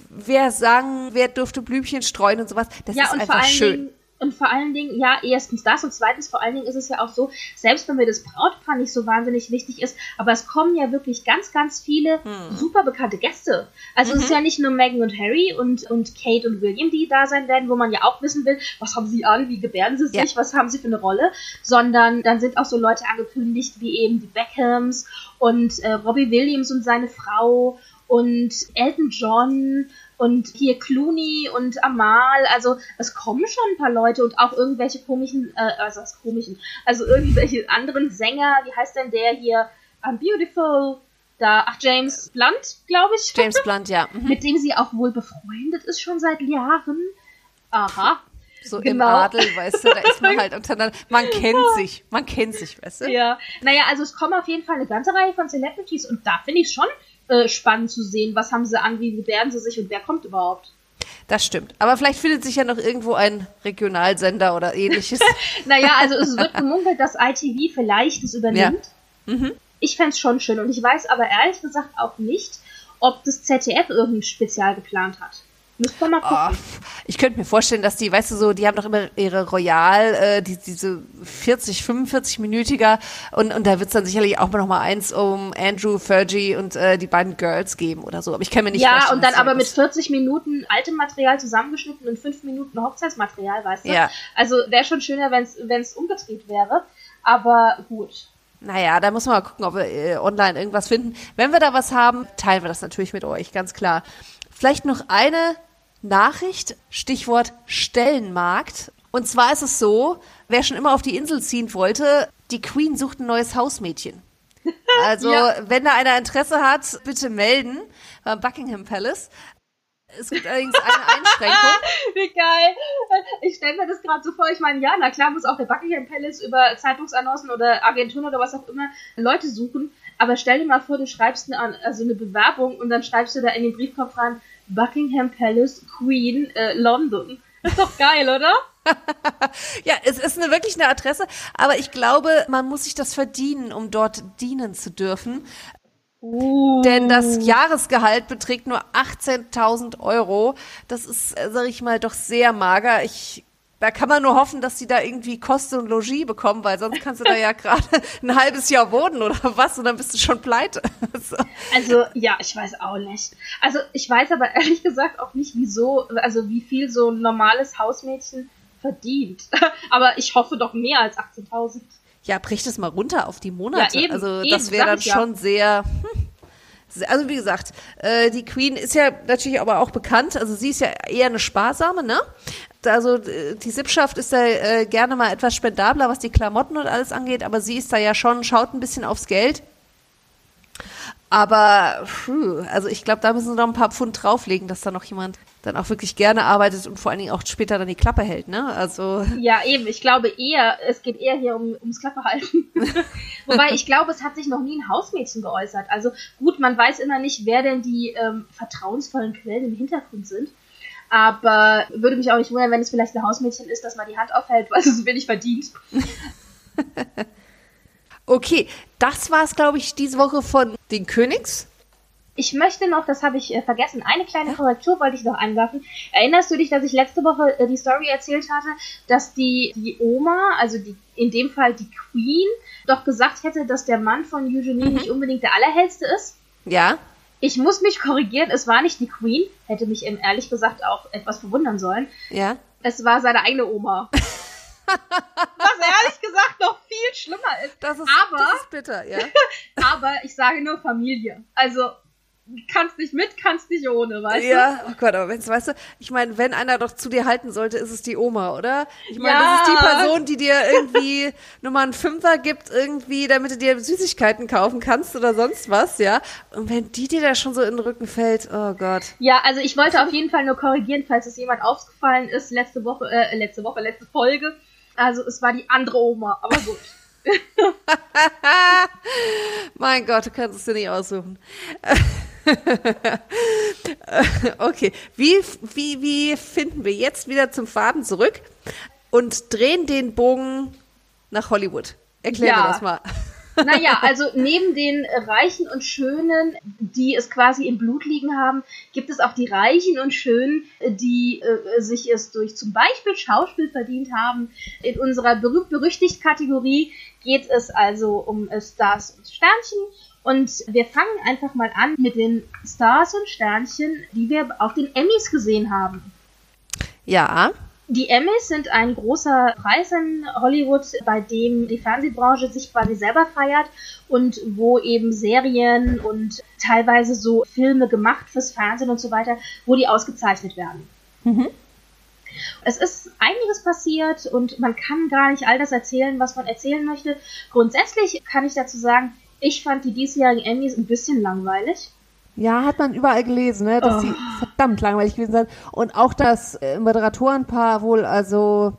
wer sang, wer durfte Blümchen streuen und sowas. Das ja, ist einfach schön. Dingen, und vor allen Dingen, ja, erstens das und zweitens vor allen Dingen ist es ja auch so, selbst wenn mir das Brautpaar nicht so wahnsinnig wichtig ist, aber es kommen ja wirklich ganz, ganz viele Hm. super bekannte Gäste. Also Mhm. es ist ja nicht nur Meghan und Harry und, und Kate und William, die da sein werden, wo man ja auch wissen will, was haben sie an, wie gebärden sie sich, Ja. was haben sie für eine Rolle, sondern dann sind auch so Leute angekündigt, wie eben die Beckhams und äh, Robbie Williams und seine Frau und Elton John und hier Clooney und Amal, also es kommen schon ein paar Leute und auch irgendwelche komischen, äh, also was komischen, also irgendwelche anderen Sänger, wie heißt denn der hier, I'm Beautiful, da, ach James Blunt, glaube ich, James Blunt, ja. Mhm. mit dem sie auch wohl befreundet ist schon seit Jahren. Aha. So im Genau. Adel, weißt du, da ist man halt untereinander. Man kennt sich, man kennt sich, weißt du? Ja. Naja, also es kommen auf jeden Fall eine ganze Reihe von Celebrities und da finde ich schon äh, spannend zu sehen, was haben sie an, wie gebärden sie sich und wer kommt überhaupt. Das stimmt. Aber vielleicht findet sich ja noch irgendwo ein Regionalsender oder ähnliches. Naja, also es wird gemunkelt, dass ITV vielleicht es übernimmt. Mhm. Ich fände es schon schön und ich weiß aber ehrlich gesagt auch nicht, ob das ZDF irgendein Spezial geplant hat. Müssen wir mal Oh, gucken. pf, ich könnte mir vorstellen, dass die, weißt du, so, die haben doch immer ihre Royal, äh, die, diese 40, 45-minütiger und, und da wird es dann sicherlich auch noch mal eins um Andrew, Fergie und äh, die beiden Girls geben oder so. Aber ich kann mir nicht ja, vorstellen. und dann aber mit das- 40 Minuten altem Material zusammengeschnitten und 5 Minuten Hochzeitsmaterial, weißt du? Ja. Also wäre schon schöner, wenn es umgedreht wäre. Aber gut. Naja, da muss man mal gucken, ob wir äh, online irgendwas finden. Wenn wir da was haben, teilen wir das natürlich mit euch, ganz klar. Vielleicht noch eine Nachricht, Stichwort Stellenmarkt. Und zwar ist es so, wer schon immer auf die Insel ziehen wollte, die Queen sucht ein neues Hausmädchen. Also, Ja. wenn da einer Interesse hat, bitte melden beim Buckingham Palace. Es gibt allerdings eine Einschränkung. Wie geil. Ich stelle mir das gerade so vor. Ich meine, ja, na klar muss auch der Buckingham Palace über Zeitungsannoncen oder Agenturen oder was auch immer Leute suchen. Aber stell dir mal vor, du schreibst eine, also eine Bewerbung und dann schreibst du da in den Briefkopf rein Buckingham Palace, Queen, äh, London. Ist doch geil, oder? Ja, es ist eine, wirklich eine Adresse, aber ich glaube, man muss sich das verdienen, um dort dienen zu dürfen. Uh. Denn das Jahresgehalt beträgt nur 18.000 Euro. Das ist, äh, sag ich mal, doch sehr mager. Ich, da kann man nur hoffen, dass sie da irgendwie Kost und Logis bekommen, weil sonst kannst du da ja gerade ein halbes Jahr wohnen oder was und dann bist du schon pleite. So. Also, ja, ich weiß auch nicht. Also, ich weiß aber ehrlich gesagt auch nicht, wieso, also wie viel so ein normales Hausmädchen verdient. aber ich hoffe doch mehr als 18.000. Ja, brich das mal runter auf die Monate. Ja, eben, also das wäre dann ich ja. schon sehr. Hm, sehr- also wie gesagt, äh, die Queen ist ja natürlich aber auch bekannt. Also sie ist ja eher eine sparsame, ne? Also äh, die Sippschaft ist da äh, gerne mal etwas spendabler, was die Klamotten und alles angeht, aber sie ist da ja schon, schaut ein bisschen aufs Geld. Aber, puh, also ich glaube, da müssen sie noch ein paar Pfund drauflegen, dass da noch jemand dann auch wirklich gerne arbeitet und vor allen Dingen auch später dann die Klappe hält, ne? Also Ja, eben. Ich glaube eher, es geht eher hier um, ums Klapperhalten. Wobei ich glaube, es hat sich noch nie ein Hausmädchen geäußert. Also gut, man weiß immer nicht, wer denn die ähm, vertrauensvollen Quellen im Hintergrund sind. Aber würde mich auch nicht wundern, wenn es vielleicht ein Hausmädchen ist, das mal die Hand aufhält, weil es so wenig verdient. Okay, das war es, glaube ich, diese Woche von den Königs. Ich möchte noch, das habe ich äh, vergessen, eine kleine Korrektur wollte ich noch einwerfen. Erinnerst du dich, dass ich letzte Woche äh, die Story erzählt hatte, dass die, die Oma, also die, in dem Fall die Queen, doch gesagt hätte, dass der Mann von Eugenie nicht unbedingt der Allerhellste ist? Ja, Ich muss mich korrigieren, es war nicht die Queen, hätte mich eben ehrlich gesagt auch etwas verwundern sollen. ja. Es war seine eigene Oma. Was ehrlich gesagt noch viel schlimmer ist. Das ist, Aber- das ist bitter, ja. Aber ich sage nur Familie. Also kannst nicht mit, kannst nicht ohne, weißt ja, du? Ja, oh Gott, aber wenn's, weißt du, ich meine, wenn einer doch zu dir halten sollte, ist es die Oma, oder? Ich meine, Ja. das ist die Person, die dir irgendwie nur mal einen Fünfer gibt, irgendwie, damit du dir Süßigkeiten kaufen kannst oder sonst was, ja? Und wenn die dir da schon so in den Rücken fällt, oh Gott. Ja, also ich wollte auf jeden Fall nur korrigieren, falls es jemand aufgefallen ist, letzte Woche, äh, letzte Woche, letzte Folge. Also es war die andere Oma, aber gut. Mein Gott, du kannst es dir nicht aussuchen. okay, wie, wie, wie finden wir jetzt wieder zum Faden zurück und drehen den Bogen nach Hollywood? Erklär Ja. mir das mal. Naja, also neben den Reichen und Schönen, die es quasi im Blut liegen haben, gibt es auch die Reichen und Schönen, die äh, sich es durch zum Beispiel Schauspiel verdient haben. In unserer berühmt-berüchtigt-Kategorie geht es also um Stars und Sternchen. Und wir fangen einfach mal an mit den Stars und Sternchen, die wir auf den Emmys gesehen haben. Ja, Die Emmys sind ein großer Preis in Hollywood, bei dem die Fernsehbranche sich quasi selber feiert und wo eben Serien und teilweise so Filme gemacht fürs Fernsehen und so weiter, wo die ausgezeichnet werden. Es ist einiges passiert und man kann gar nicht all das erzählen, was man erzählen möchte. Grundsätzlich kann ich dazu sagen, ich fand die diesjährigen Emmys ein bisschen langweilig. Ja, hat man überall gelesen, ne, dass Oh. die verdammt langweilig gewesen sind. Und auch das äh, Moderatorenpaar wohl, also,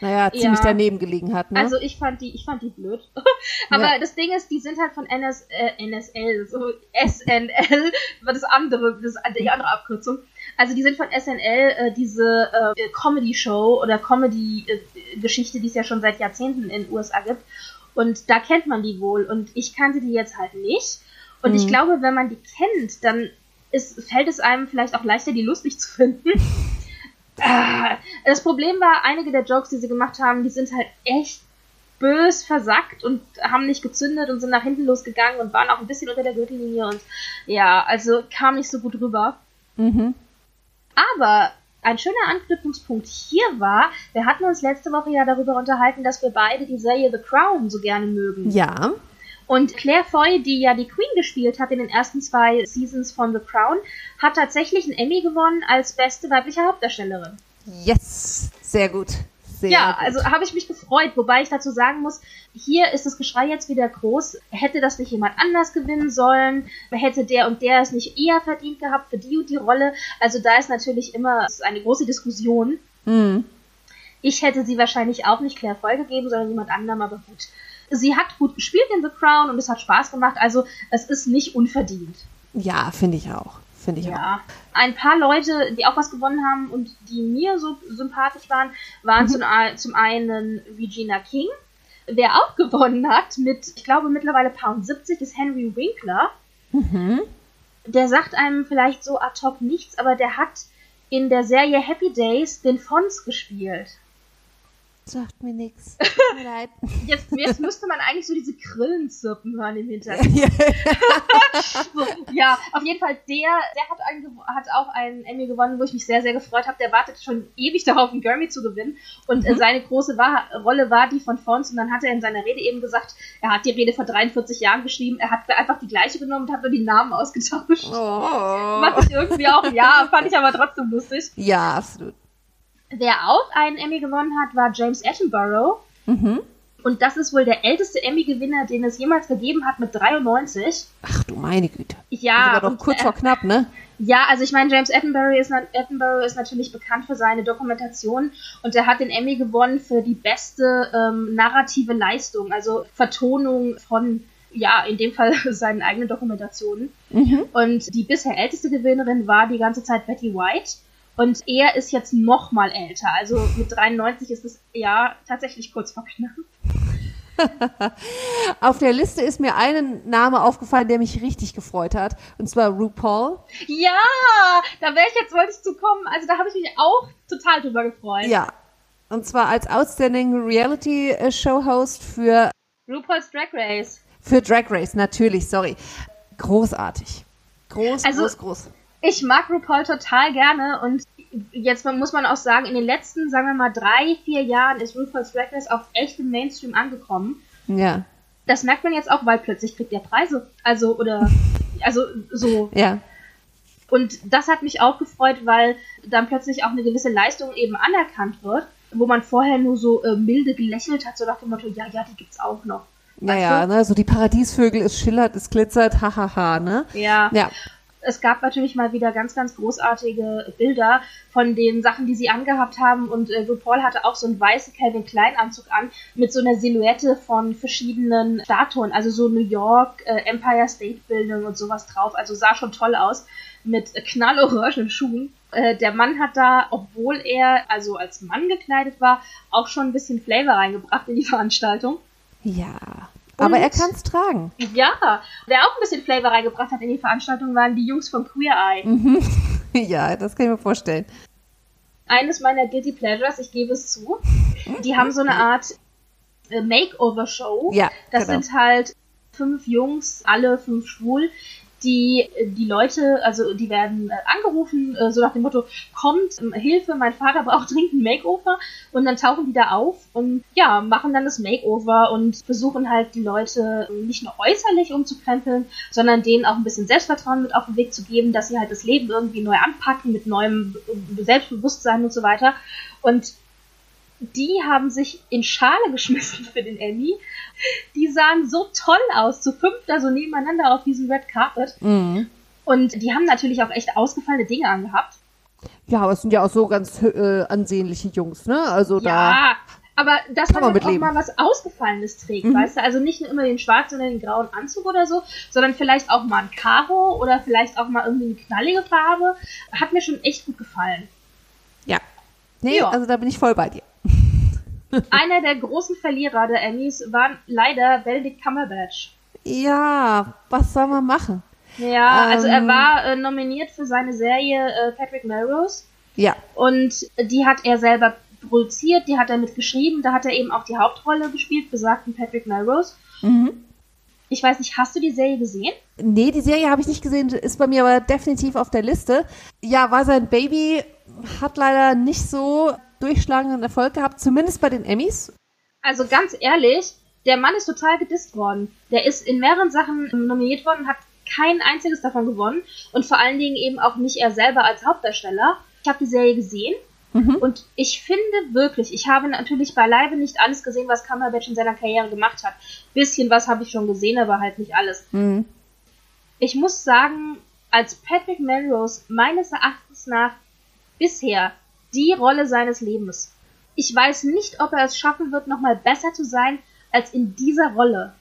naja, ziemlich Ja. daneben gelegen hat, ne? Also ich fand die, ich fand die blöd. Aber Ja. das Ding ist, die sind halt von NS, äh, NSL, so SNL, war das andere, das, die andere Abkürzung. Also die sind von SNL, äh, diese äh, Comedy-Show oder Comedy-Geschichte, die es ja schon seit Jahrzehnten in den USA gibt. Und da kennt man die wohl. Und ich kannte die jetzt halt nicht. Und ich Mhm. glaube, wenn man die kennt, dann ist, fällt es einem vielleicht auch leichter, die lustig zu finden. Ah, Das Problem war, einige der Jokes, die sie gemacht haben, die sind halt echt bös versackt und haben nicht gezündet und sind nach hinten losgegangen und waren auch ein bisschen unter der Gürtellinie und ja, also kam nicht so gut rüber. mhm. Aber ein schöner Anknüpfungspunkt hier war, wir hatten uns letzte Woche ja darüber unterhalten, dass wir beide die Serie The Crown so gerne mögen. Ja. Und Claire Foy, die ja die Queen gespielt hat in den ersten zwei Seasons von The Crown, hat tatsächlich einen Emmy gewonnen als beste weibliche Hauptdarstellerin. Yes. Sehr gut. Sehr ja, gut. also habe ich mich gefreut, wobei ich dazu sagen muss, hier ist das Geschrei jetzt wieder groß. Hätte das nicht jemand anders gewinnen sollen? Hätte der und der es nicht eher verdient gehabt für die und die Rolle? Also da ist natürlich immer ist eine große Diskussion. Mhm. Ich hätte sie wahrscheinlich auch nicht Claire Foy gegeben, sondern jemand anderem, aber gut. Sie hat gut gespielt in The Crown und es hat Spaß gemacht, also es ist nicht unverdient. Ja, finde ich auch. Finde ich auch. Ja. Ein paar Leute, die auch was gewonnen haben und die mir so sympathisch waren, waren zum, ein- zum einen Regina King. Wer auch gewonnen hat mit, ich glaube mittlerweile Pound 70, ist Henry Winkler. Mhm. Der sagt einem vielleicht so ad hoc nichts, aber der hat in der Serie Happy Days den Fons gespielt. Sagt mir leid. Jetzt, jetzt müsste man eigentlich so diese Grillen zirpen hören im Hintergrund. So, ja, auf jeden Fall, der, der hat, einen, hat auch einen Emmy gewonnen, wo ich mich sehr, sehr gefreut habe. Der wartet schon ewig darauf, einen Grammy zu gewinnen. Und äh, seine große Wa Rolle war die von Fons. Und dann hat er in seiner Rede eben gesagt, er hat die Rede vor 43 Jahren geschrieben. Er hat einfach die gleiche genommen und hat nur die Namen ausgetauscht. Oh. Macht ich irgendwie auch, ja, fand ich aber trotzdem lustig. Ja, absolut. Wer auch einen Emmy gewonnen hat, war James Attenborough. Mhm. Und das ist wohl der älteste Emmy-Gewinner, den es jemals gegeben hat, mit 93. Ach du meine Güte. Ja, das war doch kurz äh, vor knapp, ne? Ja, also ich meine, James Attenborough ist, Attenborough ist natürlich bekannt für seine Dokumentation und er hat den Emmy gewonnen für die beste ähm, narrative Leistung, also Vertonung von, ja, in dem Fall seinen eigenen Dokumentationen. Mhm. Und die bisher älteste Gewinnerin war die ganze Zeit Betty White. Und er ist jetzt noch mal älter. Also mit 93 ist es ja tatsächlich kurz vor knapp. Auf der Liste ist mir ein Name aufgefallen, der mich richtig gefreut hat. Und zwar RuPaul. Ja, da wäre ich jetzt, wollte ich zu kommen. Also da habe ich mich auch total drüber gefreut. Ja. Und zwar als Outstanding Reality äh, Show Host für, RuPaul's Drag Race. für Drag Race, natürlich, sorry. Großartig. Groß, Also- groß, groß. Ich mag RuPaul total gerne und jetzt muss man auch sagen, in den letzten, sagen wir mal, drei, vier Jahren ist RuPaul's Drag Race auch echt im Mainstream angekommen. Ja. Das merkt man jetzt auch, weil plötzlich kriegt er Preise. Also, oder Also so. Ja. Und das hat mich auch gefreut, weil dann plötzlich auch eine gewisse Leistung eben anerkannt wird, wo man vorher nur so äh, milde gelächelt hat, so nach dem Motto, ja, ja, die gibt's auch noch. Naja, ne, so die Paradiesvögel, es schillert, es glitzert, hahaha, ne? Ja. Ja. Es gab natürlich mal wieder ganz, ganz großartige Bilder von den Sachen, die sie angehabt haben. Und äh, RuPaul hatte auch so einen weißen Calvin Klein Anzug an mit so einer Silhouette von verschiedenen Statuen, also so New York, äh, Empire State Building und sowas drauf. Also sah schon toll aus mit knallorangen Schuhen. Äh, der Mann hat da, obwohl er also als Mann gekleidet war, auch schon ein bisschen Flavor reingebracht in die Veranstaltung. Ja. Aber Und- er kann's tragen. Ja, wer auch ein bisschen Flavor reingebracht hat in die Veranstaltung, waren die Jungs von Queer Eye. ja, das kann ich mir vorstellen. eines meiner Guilty Pleasures, ich gebe es zu. Die haben so eine Art äh, Makeover-Show. Ja, Das genau. sind halt fünf Jungs, alle fünf schwul, die die Leute, also die werden äh, angerufen, äh, so nach dem Motto, kommt, ähm, Hilfe, mein Vater braucht dringend ein Makeover und dann tauchen die da auf und ja, machen dann das Makeover und versuchen halt die Leute äh, nicht nur äußerlich umzukrempeln, sondern denen auch ein bisschen Selbstvertrauen mit auf den Weg zu geben, dass sie halt das Leben irgendwie neu anpacken mit neuem Selbstbewusstsein und so weiter. Und die haben sich in Schale geschmissen für den Emmy. Die sahen so toll aus, zu fünf da so nebeneinander auf diesem Red Carpet. Mhm. Und die haben natürlich auch echt ausgefallene Dinge angehabt. Ja, aber es sind ja auch so ganz äh, ansehnliche Jungs, ne? Also da. Ja, aber dass man man halt auch mal was Ausgefallenes trägt, Mhm. weißt du? Also nicht nur immer den schwarzen oder den grauen Anzug oder so, sondern vielleicht auch mal ein Karo oder vielleicht auch mal irgendwie eine knallige Farbe. Hat mir schon echt gut gefallen. Ja. Nee, Ja. also da bin ich voll bei dir. Einer der großen Verlierer der Emmys war leider Benedict Cumberbatch. Ja, was soll man machen? Ja, also er Ähm. war äh, nominiert für seine Serie äh, Patrick Melrose Ja. und die hat er selber produziert, die hat er mitgeschrieben, da hat er eben auch die Hauptrolle gespielt, besagten Patrick Melrose. Mhm. Ich weiß nicht, hast du die Serie gesehen? Nee, die Serie habe ich nicht gesehen, ist bei mir aber definitiv auf der Liste. Ja, war sein Baby, hat leider nicht so durchschlagenden Erfolg gehabt, zumindest bei den Emmys. Also ganz ehrlich, der Mann ist total gedisst worden. Der ist in mehreren Sachen nominiert worden, hat kein einziges davon gewonnen und vor allen Dingen eben auch nicht er selber als Hauptdarsteller. Ich habe die Serie gesehen Mhm. und ich finde wirklich, ich habe natürlich beileibe nicht alles gesehen, was Cumberbatch in seiner Karriere gemacht hat. Bisschen was habe ich schon gesehen, aber halt nicht alles. Mhm. Ich muss sagen, als Patrick Melrose meines Erachtens nach bisher die Rolle seines Lebens. Ich weiß nicht, ob er es schaffen wird, nochmal besser zu sein als in dieser Rolle.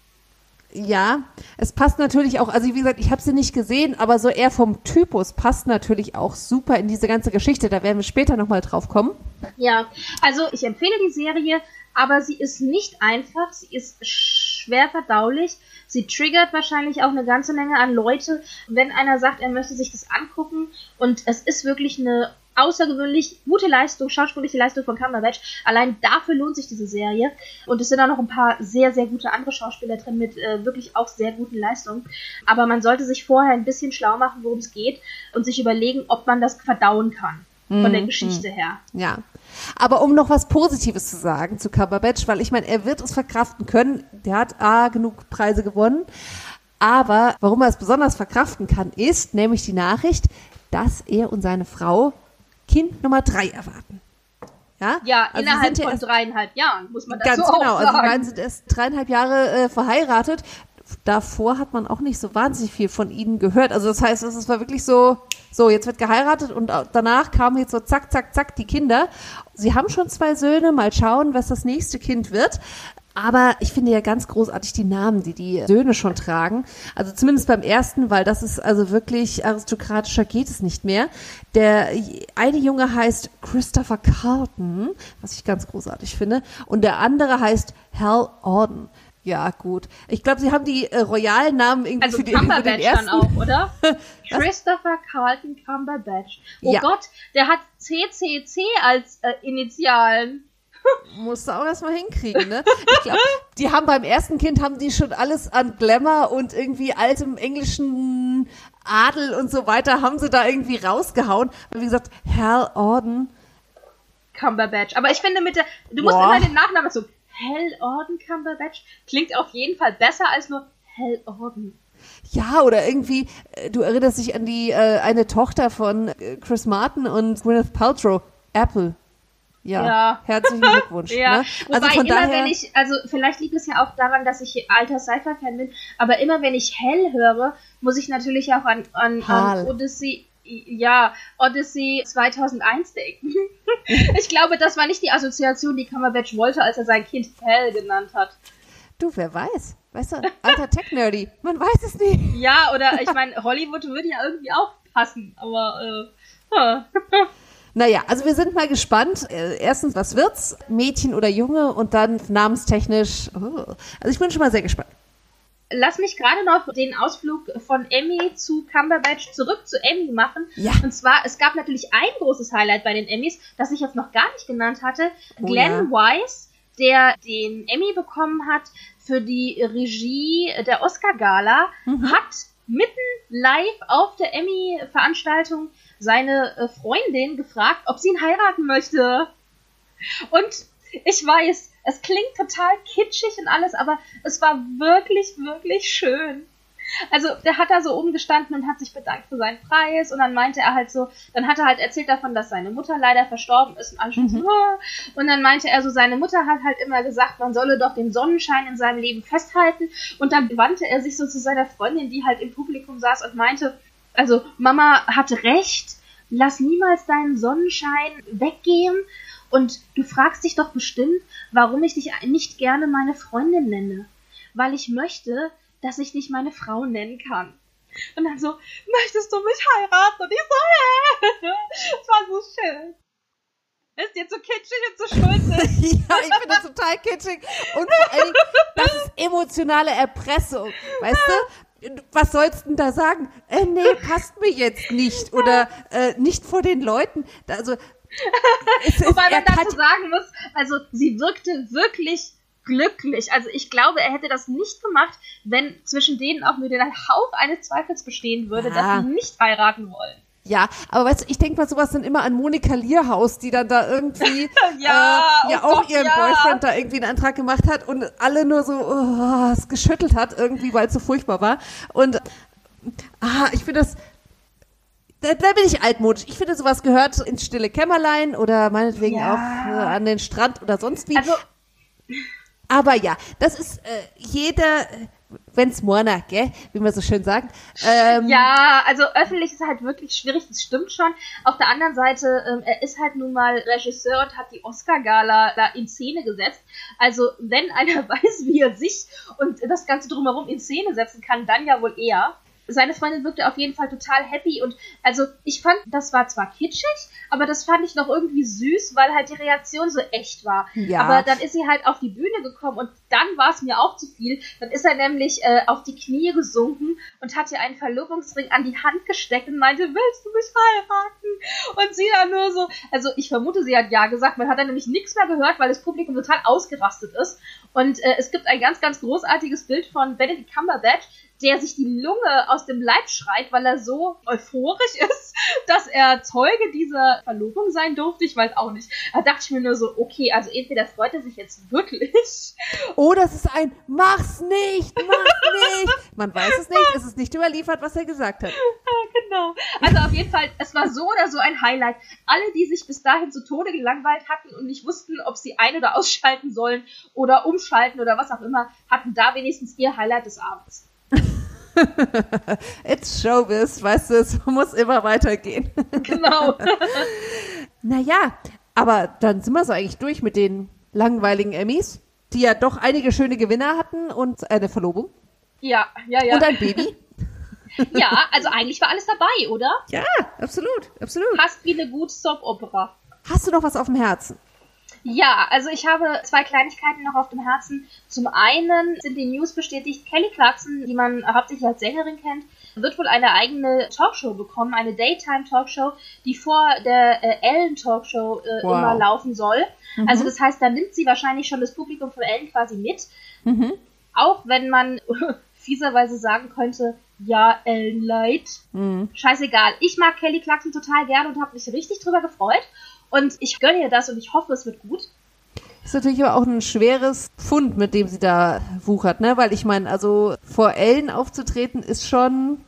Ja, es passt natürlich auch, also wie gesagt, ich habe sie nicht gesehen, aber so eher vom Typus passt natürlich auch super in diese ganze Geschichte. Da werden wir später nochmal drauf kommen. Ja, also ich empfehle die Serie, aber sie ist nicht einfach, sie ist schwer verdaulich, sie triggert wahrscheinlich auch eine ganze Menge an Leute, wenn einer sagt, er möchte sich das angucken und es ist wirklich eine außergewöhnlich gute Leistung, schauspielliche Leistung von Cumberbatch. Allein dafür lohnt sich diese Serie. Und es sind auch noch ein paar sehr, sehr gute andere Schauspieler drin mit äh, wirklich auch sehr guten Leistungen. Aber man sollte sich vorher ein bisschen schlau machen, worum es geht und sich überlegen, ob man das verdauen kann. Von der Geschichte her. Ja. Aber um noch was Positives zu sagen zu Cumberbatch, weil ich meine, er wird es verkraften können. Der hat A, genug Preise gewonnen. Aber warum er es besonders verkraften kann, ist nämlich die Nachricht, dass er und seine Frau Kind Nummer drei erwarten. Ja, Ja, Also innerhalb von erst- dreieinhalb Jahren, muss man das Ganz so genau. auch Also die sagen. beiden sind erst dreieinhalb Jahre äh, verheiratet. Davor hat man auch nicht so wahnsinnig viel von ihnen gehört. Also das heißt, es war wirklich so, so, jetzt wird geheiratet und danach kamen jetzt so zack, zack, zack die Kinder. Sie haben schon zwei Söhne, mal schauen, was das nächste Kind wird. Aber ich finde ja ganz großartig die Namen, die die Söhne schon tragen. Also zumindest beim ersten, weil das ist also wirklich aristokratischer geht es nicht mehr. Der eine Junge heißt Christopher Carlton, was ich ganz großartig finde. Und der andere heißt Hal Orden. Ja, gut. Ich glaube, sie haben die äh, royalen Namen irgendwie Also für, die, für den Cumberbatch ersten. dann auch, oder? Christopher Carlton Cumberbatch. Oh Ja. Gott, der hat CCC als äh, Initialen. Musst du auch erstmal hinkriegen, ne? Ich glaube, die haben beim ersten Kind haben die schon alles an Glamour und irgendwie altem englischen Adel und so weiter haben sie da irgendwie rausgehauen. Aber wie gesagt, Hal Orden, Cumberbatch. Aber ich finde mit der, du musst Boah. immer den Nachnamen so, Hell Orden Cumberbatch klingt auf jeden Fall besser als nur Hell Orden. Ja, oder irgendwie, äh, du erinnerst dich an die äh, eine Tochter von äh, Chris Martin und Gwyneth Paltrow, Apple. Ja, Ja. herzlichen Glückwunsch. Ja, ne? wobei Also von immer daher, wenn ich, also vielleicht liegt es ja auch daran, dass ich alter Sci-Fi-Fan bin, aber immer wenn ich Hell höre, muss ich natürlich auch an, an, an Odyssey, ja, Odyssey 2001 denken. ich glaube, das war nicht die Assoziation, die Cumberbatch wollte, als er sein Kind Hell genannt hat. du, wer weiß, weißt du, alter Tech-Nerdy, man weiß es nicht. Ja, oder ich meine, Hollywood würde ja irgendwie auch passen, aber äh. Naja, also wir sind mal gespannt. Äh, Erstens, was wird's? Mädchen oder Junge? Und dann namenstechnisch. Oh. Also ich bin schon mal sehr gespannt. Lass mich gerade noch den Ausflug von Emmy zu Cumberbatch zurück zu Emmy machen. Ja. Und zwar, es gab natürlich ein großes Highlight bei den Emmys, das ich jetzt noch gar nicht genannt hatte. Oh Glenn Weiss, der den Emmy bekommen hat für die Regie der Oscar-Gala, Mhm. hat mitten live auf der Emmy-Veranstaltung seine äh, Freundin gefragt, ob sie ihn heiraten möchte. Und ich weiß, es klingt total kitschig und alles, aber es war wirklich, wirklich schön. Also, der hat da so oben gestanden und hat sich bedankt für seinen Preis und dann meinte er halt so, dann hat er halt erzählt davon, dass seine Mutter leider verstorben ist und anschließend, Mhm. "Ah." und dann meinte er so, seine Mutter hat halt immer gesagt, man solle doch den Sonnenschein in seinem Leben festhalten und dann wandte er sich so zu seiner Freundin, die halt im Publikum saß und meinte, also Mama hatte recht, lass niemals deinen Sonnenschein weggehen und du fragst dich doch bestimmt, warum ich dich nicht gerne meine Freundin nenne. Weil ich möchte, dass ich dich meine Frau nennen kann. Und dann so, möchtest du mich heiraten? Und ich so, hä? Es war so schön. Ist dir zu kitschig und zu schulzig. ja, ich finde das total kitschig. Und vor Dingen, das ist emotionale Erpressung. Weißt du? Was sollst du denn da sagen? Äh, nee, passt mir jetzt nicht. Oder äh, nicht vor den Leuten. Also, Wobei man dazu sagen muss, also sie wirkte wirklich glücklich. Also ich glaube, er hätte das nicht gemacht, wenn zwischen denen auch nur der Hauch eines Zweifels bestehen würde, Ja. dass sie nicht heiraten wollen. Ja, aber weißt du, ich denke mal sowas dann immer an Monika Lierhaus, die dann da irgendwie Ja, äh, ja oh auch Gott, ihren ja. Boyfriend da irgendwie einen Antrag gemacht hat und alle nur so oh, es geschüttelt hat irgendwie, weil es so furchtbar war. Und ah, ich finde das da, da bin ich altmodisch. Ich finde, sowas gehört ins stille Kämmerlein oder meinetwegen Ja. auch äh, an den Strand oder sonst wie. Also Aber ja, das ist äh, jeder, äh, wenn's morna, gell, wie man so schön sagt. Ähm, Ja, also öffentlich ist halt wirklich schwierig, das stimmt schon. Auf der anderen Seite, ähm, er ist halt nun mal Regisseur und hat die Oscar-Gala da in Szene gesetzt. Also wenn einer weiß, wie er sich und das Ganze drumherum in Szene setzen kann, dann ja wohl er. Seine Freundin wirkte auf jeden Fall total happy und also ich fand, das war zwar kitschig, aber das fand ich noch irgendwie süß, weil halt die Reaktion so echt war. Ja. Aber dann ist sie halt auf die Bühne gekommen und dann war es mir auch zu viel. Dann ist er nämlich äh, auf die Knie gesunken und hat ihr einen Verlobungsring an die Hand gesteckt und meinte, willst du mich heiraten? Und sie dann nur so, also ich vermute, sie hat ja gesagt, man hat dann nämlich nichts mehr gehört, weil das Publikum total ausgerastet ist. Und äh, es gibt ein ganz, ganz großartiges Bild von Benedict Cumberbatch, der sich die Lunge aus dem Leib schreit, weil er so euphorisch ist, dass er Zeuge dieser Verlobung sein durfte. Ich weiß auch nicht. Da dachte ich mir nur so, okay, also entweder freut er sich jetzt wirklich Oh, das ist ein Mach's nicht, mach's nicht. Man weiß es nicht, es ist nicht überliefert, was er gesagt hat. genau. Also auf jeden Fall, es war so oder so ein Highlight. Alle, die sich bis dahin zu Tode gelangweilt hatten und nicht wussten, ob sie ein- oder ausschalten sollen oder umschalten oder was auch immer, hatten da wenigstens ihr Highlight des Abends. It's Showbiz, weißt du, es muss immer weitergehen. Genau. Naja, aber dann sind wir so eigentlich durch mit den langweiligen Emmys, die ja doch einige schöne Gewinner hatten und eine Verlobung ja, ja, ja. und ein Baby. Ja, also eigentlich war alles dabei, oder? Ja, absolut, absolut. Fast wie eine gute Soap-Opera. Hast du noch was auf dem Herzen? Ja, also ich habe zwei Kleinigkeiten noch auf dem Herzen. Zum einen sind die News bestätigt, Kelly Clarkson, die man hauptsächlich als Sängerin kennt, wird wohl eine eigene Talkshow bekommen, eine Daytime-Talkshow, die vor der äh, Ellen-Talkshow äh, Wow. immer laufen soll. Also das heißt, da nimmt sie wahrscheinlich schon das Publikum von Ellen quasi mit. Mhm. Auch wenn man fieserweise sagen könnte, ja, Ellen Light. Mhm. Scheißegal. Ich mag Kelly Clarkson total gern und habe mich richtig drüber gefreut. Und ich gönne ihr das und ich hoffe, es wird gut. Ist natürlich aber auch ein schweres Pfund, mit dem sie da wuchert, ne? Weil ich meine, also vor Ellen aufzutreten ist schon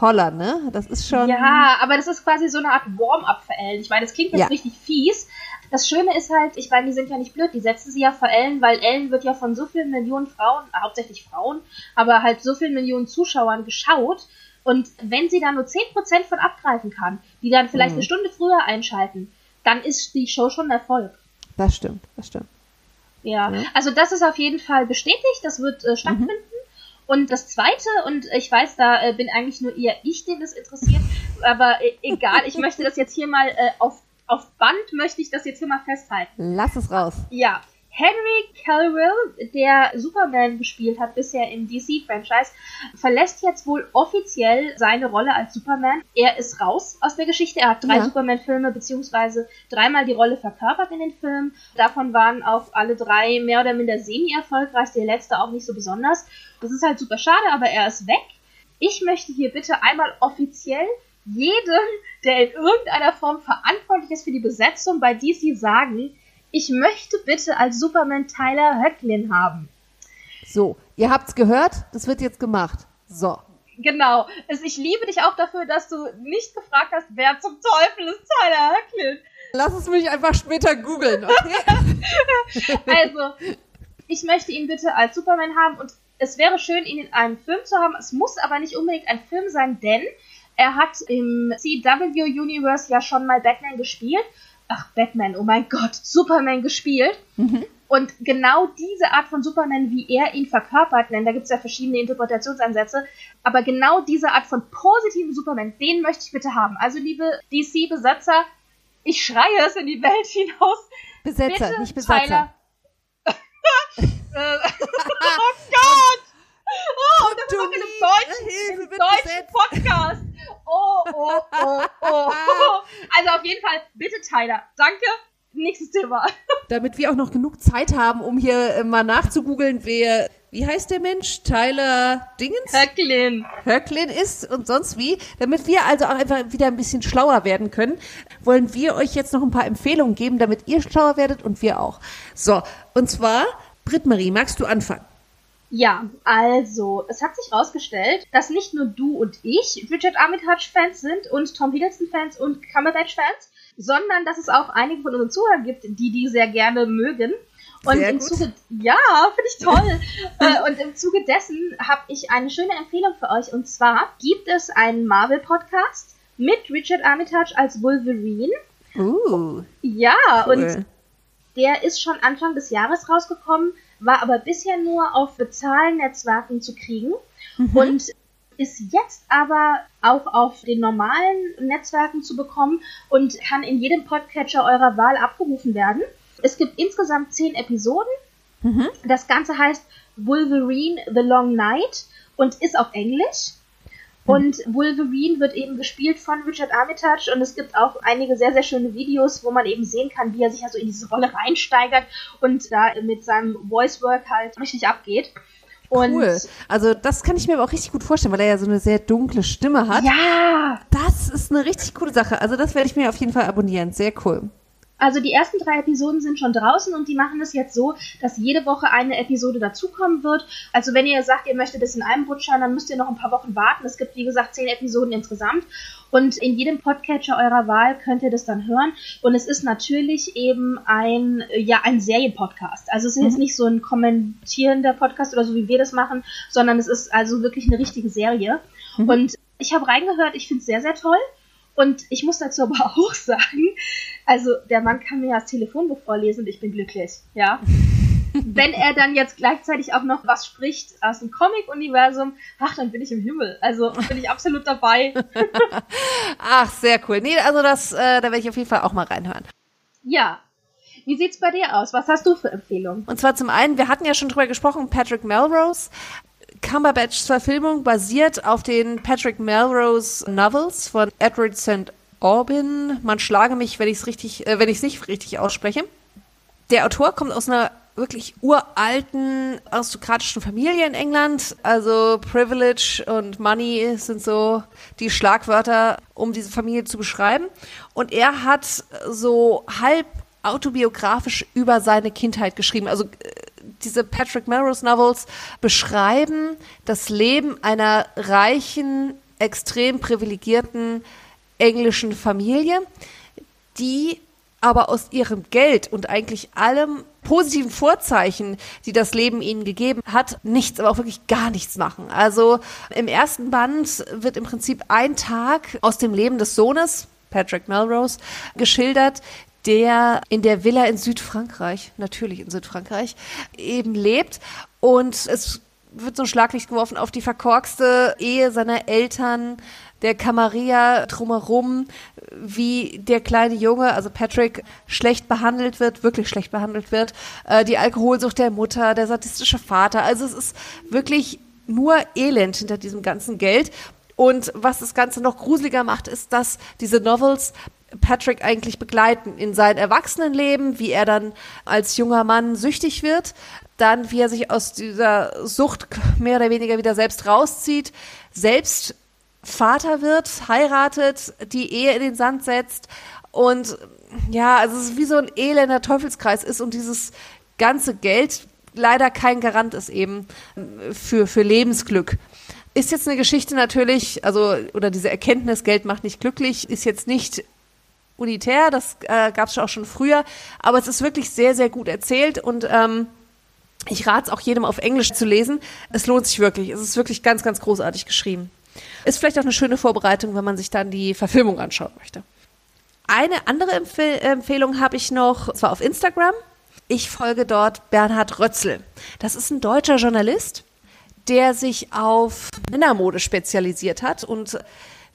Holler, ne? Das ist schon. Ja, aber das ist quasi so eine Art Warm-up für Ellen. Ich meine, das klingt jetzt Ja. richtig fies. Das Schöne ist halt, ich meine, die sind ja nicht blöd, die setzen sie ja vor Ellen, weil Ellen wird ja von so vielen Millionen Frauen, äh, hauptsächlich Frauen, aber halt so vielen Millionen Zuschauern geschaut. Und wenn sie da nur 10% von abgreifen kann, die dann vielleicht Mhm. eine Stunde früher einschalten, dann ist die Show schon ein Erfolg. Das stimmt, das stimmt. Ja, Ja. also das ist auf jeden Fall bestätigt, das wird äh, stattfinden. Und das Zweite, und ich weiß, da äh, bin eigentlich nur eher ich, den das interessiert, aber äh, egal, ich möchte das jetzt hier mal äh, auf, auf Band, möchte ich das jetzt hier mal festhalten. Lass es raus. Ja, Henry Cavill, der Superman gespielt hat bisher im DC-Franchise, verlässt jetzt wohl offiziell seine Rolle als Superman. Er ist raus aus der Geschichte. Er hat drei Ja. Superman-Filme beziehungsweise dreimal die Rolle verkörpert in den Filmen. Davon waren auch alle drei mehr oder minder semi-erfolgreich, der letzte auch nicht so besonders. Das ist halt super schade, aber er ist weg. Ich möchte hier bitte einmal offiziell jedem, der in irgendeiner Form verantwortlich ist für die Besetzung bei DC sagen, ich möchte bitte als Superman Tyler Höcklin haben. So, ihr habt's gehört, das wird jetzt gemacht. So. Genau. Also ich liebe dich auch dafür, dass du nicht gefragt hast, wer zum Teufel ist Tyler Höcklin. Lass es mich einfach später googeln, okay? Also, ich möchte ihn bitte als Superman haben und es wäre schön, ihn in einem Film zu haben. Es muss aber nicht unbedingt ein Film sein, denn er hat im CW Universe ja schon mal Batman gespielt. Ach, Batman, oh mein Gott, Superman gespielt. Und genau diese Art von Superman, wie er ihn verkörpert, denn da gibt es ja verschiedene Interpretationsansätze, aber genau diese Art von positiven Superman, den möchte ich bitte haben. Also, liebe DC-Besatzer, ich schreie es in die Welt hinaus. Besetzer, Bitte, nicht Besatzer. Tyler. äh, oh Gott! Oh, und das ist du auch in einem deutschen, Hilfe, in einem deutschen. Podcast. Oh, oh, oh, oh. Also auf jeden Fall, bitte Tyler. Danke. Nächstes Thema. Damit wir auch noch genug Zeit haben, um hier mal nachzugoogeln, wer, wie heißt der Mensch? Tyler Dingens? Höcklin. Höcklin ist und sonst wie. Damit wir also auch einfach wieder ein bisschen schlauer werden können, wollen wir euch jetzt noch ein paar Empfehlungen geben, damit ihr schlauer werdet und wir auch. So, und zwar, Britt-Marie, magst du anfangen? Ja, also, es hat sich herausgestellt, dass nicht nur du und ich Richard Armitage-Fans sind und Tom Hiddleston-Fans und Cumberbatch-Fans, sondern dass es auch einige von unseren Zuhörern gibt, die die sehr gerne mögen. Und Sehr im gut. Zuge, ja, finde ich toll. äh, und im Zuge dessen habe ich eine schöne Empfehlung für euch. Und zwar gibt es einen Marvel-Podcast mit Richard Armitage als Wolverine. Uh, Ja, und cool. der ist schon Anfang des Jahres rausgekommen, war aber bisher nur auf Bezahlnetzwerken zu kriegen und ist jetzt aber auch auf den normalen Netzwerken zu bekommen und kann in jedem Podcatcher eurer Wahl abgerufen werden. Es gibt insgesamt zehn Episoden. Das Ganze heißt Wolverine The Long Night und ist auf Englisch. Und Wolverine wird eben gespielt von Richard Armitage und es gibt auch einige sehr, sehr schöne Videos, wo man eben sehen kann, wie er sich also in diese Rolle reinsteigert und da mit seinem Voice Work halt richtig abgeht. Und Cool. Also das kann ich mir aber auch richtig gut vorstellen, weil er ja so eine sehr dunkle Stimme hat. ja, Das ist eine richtig coole Sache. Also das werde ich mir auf jeden Fall abonnieren. Sehr cool. Also die ersten drei Episoden sind schon draußen und die machen es jetzt so, dass jede Woche eine Episode dazukommen wird. Also wenn ihr sagt, ihr möchtet es in einem Rutsch schauen, dann müsst ihr noch ein paar Wochen warten. Es gibt wie gesagt zehn Episoden insgesamt und in jedem Podcatcher eurer Wahl könnt ihr das dann hören. Und es ist natürlich eben ein ja ein Serienpodcast. Also es ist jetzt nicht so ein kommentierender Podcast oder so wie wir das machen, sondern es ist also wirklich eine richtige Serie. Und ich habe reingehört, ich finde es sehr sehr toll. Und ich muss dazu aber auch sagen, also der Mann kann mir ja das Telefonbuch vorlesen und ich bin glücklich, ja. Wenn er dann jetzt gleichzeitig auch noch was spricht aus dem Comic-Universum, ach, dann bin ich im Himmel. Also bin ich absolut dabei. Ach, sehr cool. Nee, also das, äh, da werde ich auf jeden Fall auch mal reinhören. Ja. Wie sieht's bei dir aus? Was hast du für Empfehlungen? Und zwar zum einen, wir hatten ja schon drüber gesprochen, Patrick Melrose. Cumberbatchs Verfilmung basiert auf den Patrick Melrose Novels von Edward St. Aubin. Man schlage mich, wenn ich es richtig, äh, wenn ich es nicht richtig ausspreche. Der Autor kommt aus einer wirklich uralten aristokratischen Familie in England. Also Privilege und Money sind so die Schlagwörter, um diese Familie zu beschreiben. Und er hat so halb autobiografisch über seine Kindheit geschrieben. Also äh, diese Patrick Melrose Novels beschreiben das Leben einer reichen, extrem privilegierten englischen Familie, die aber aus ihrem Geld und eigentlich allem positiven Vorzeichen, die das Leben ihnen gegeben hat, nichts, aber auch wirklich gar nichts machen. Also im ersten Band wird im Prinzip ein Tag aus dem Leben des Sohnes, Patrick Melrose, geschildert, der in der Villa in Südfrankreich, natürlich in Südfrankreich, eben lebt. Und es wird so ein Schlaglicht geworfen auf die verkorkste Ehe seiner Eltern, der Camarilla drumherum, wie der kleine Junge, also Patrick, schlecht behandelt wird, wirklich schlecht behandelt wird, äh, die Alkoholsucht der Mutter, der sadistische Vater. Also es ist wirklich nur Elend hinter diesem ganzen Geld. Und was das Ganze noch gruseliger macht, ist, dass diese Novels Patrick eigentlich begleiten in sein Erwachsenenleben, wie er dann als junger Mann süchtig wird, dann wie er sich aus dieser Sucht mehr oder weniger wieder selbst rauszieht, selbst Vater wird, heiratet, die Ehe in den Sand setzt und ja, also es ist wie so ein elender Teufelskreis ist und dieses ganze Geld leider kein Garant ist eben für, für Lebensglück. Ist jetzt eine Geschichte natürlich, also, oder diese Erkenntnis, Geld macht nicht glücklich, ist jetzt nicht unitär, das äh, gab es auch schon früher, aber es ist wirklich sehr, sehr gut erzählt und ähm, ich rate es auch jedem auf Englisch zu lesen. Es lohnt sich wirklich. Es ist wirklich ganz, ganz großartig geschrieben. Ist vielleicht auch eine schöne Vorbereitung, wenn man sich dann die Verfilmung anschauen möchte. Eine andere Empf Empfehlung habe ich noch, zwar auf Instagram. Ich folge dort Bernhard Rötzl. Das ist ein deutscher Journalist, der sich auf Männermode spezialisiert hat und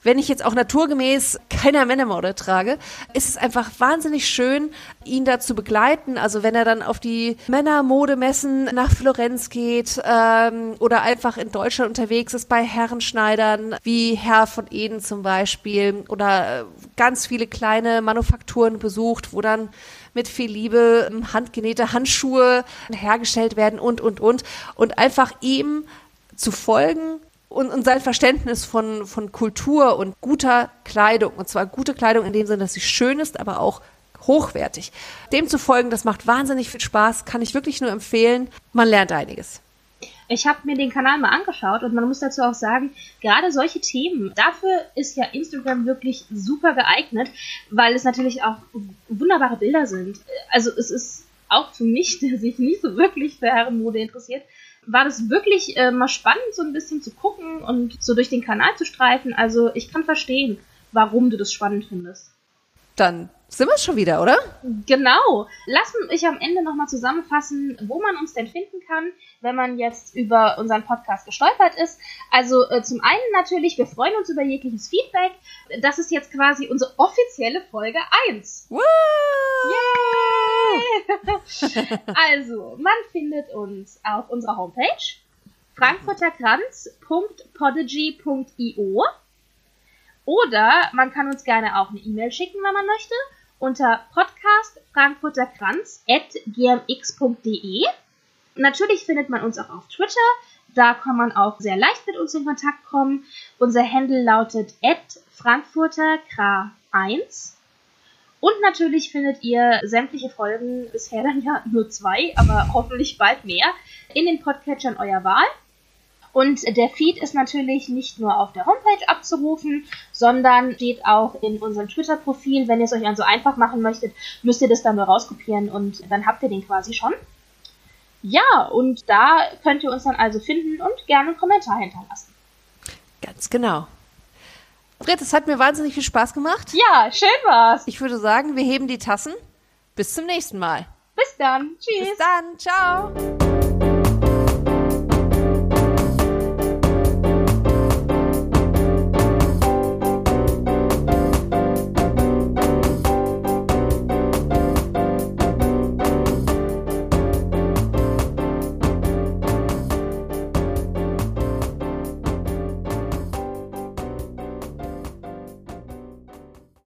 wenn ich jetzt auch naturgemäß keiner Männermode trage, ist es einfach wahnsinnig schön, ihn da zu begleiten. Also wenn er dann auf die Männermodemessen nach Florenz geht ähm, oder einfach in Deutschland unterwegs ist bei Herrenschneidern wie Herr von Eden zum Beispiel oder äh, ganz viele kleine Manufakturen besucht, wo dann mit viel Liebe ähm, handgenähte Handschuhe hergestellt werden und, und, und. Und einfach ihm zu folgen und, und sein Verständnis von, von Kultur und guter Kleidung. Und zwar gute Kleidung in dem Sinne, dass sie schön ist, aber auch hochwertig. Dem zu folgen, das macht wahnsinnig viel Spaß, kann ich wirklich nur empfehlen. Man lernt einiges. Ich habe mir den Kanal mal angeschaut und man muss dazu auch sagen, gerade solche Themen, dafür ist ja Instagram wirklich super geeignet, weil es natürlich auch wunderbare Bilder sind. Also es ist auch für mich, der sich nicht so wirklich für Herrenmode interessiert, war das wirklich äh, mal spannend, so ein bisschen zu gucken und so durch den Kanal zu streifen. Also ich kann verstehen, warum du das spannend findest. Dann sind wir schon wieder, oder? Genau. Lass mich am Ende nochmal zusammenfassen, wo man uns denn finden kann, wenn man jetzt über unseren Podcast gestolpert ist. Also äh, zum einen natürlich, wir freuen uns über jegliches Feedback. Das ist jetzt quasi unsere offizielle Folge 1. Woo! Yay! also, man findet uns auf unserer Homepage frankfurterkranz.podigy.io oder man kann uns gerne auch eine E-Mail schicken, wenn man möchte, unter podcastfrankfurterkranz.gmx.de. Natürlich findet man uns auch auf Twitter. Da kann man auch sehr leicht mit uns in Kontakt kommen. Unser Handle lautet frankfurterkra1. Und natürlich findet ihr sämtliche Folgen, bisher dann ja nur zwei, aber hoffentlich bald mehr, in den Podcatchern eurer Wahl. Und der Feed ist natürlich nicht nur auf der Homepage abzurufen, sondern steht auch in unserem Twitter-Profil. Wenn ihr es euch also einfach machen möchtet, müsst ihr das dann nur rauskopieren und dann habt ihr den quasi schon. Ja, und da könnt ihr uns dann also finden und gerne einen Kommentar hinterlassen. Ganz genau. Fred, es hat mir wahnsinnig viel Spaß gemacht. Ja, schön war's. Ich würde sagen, wir heben die Tassen. Bis zum nächsten Mal. Bis dann. Tschüss. Bis dann. Ciao.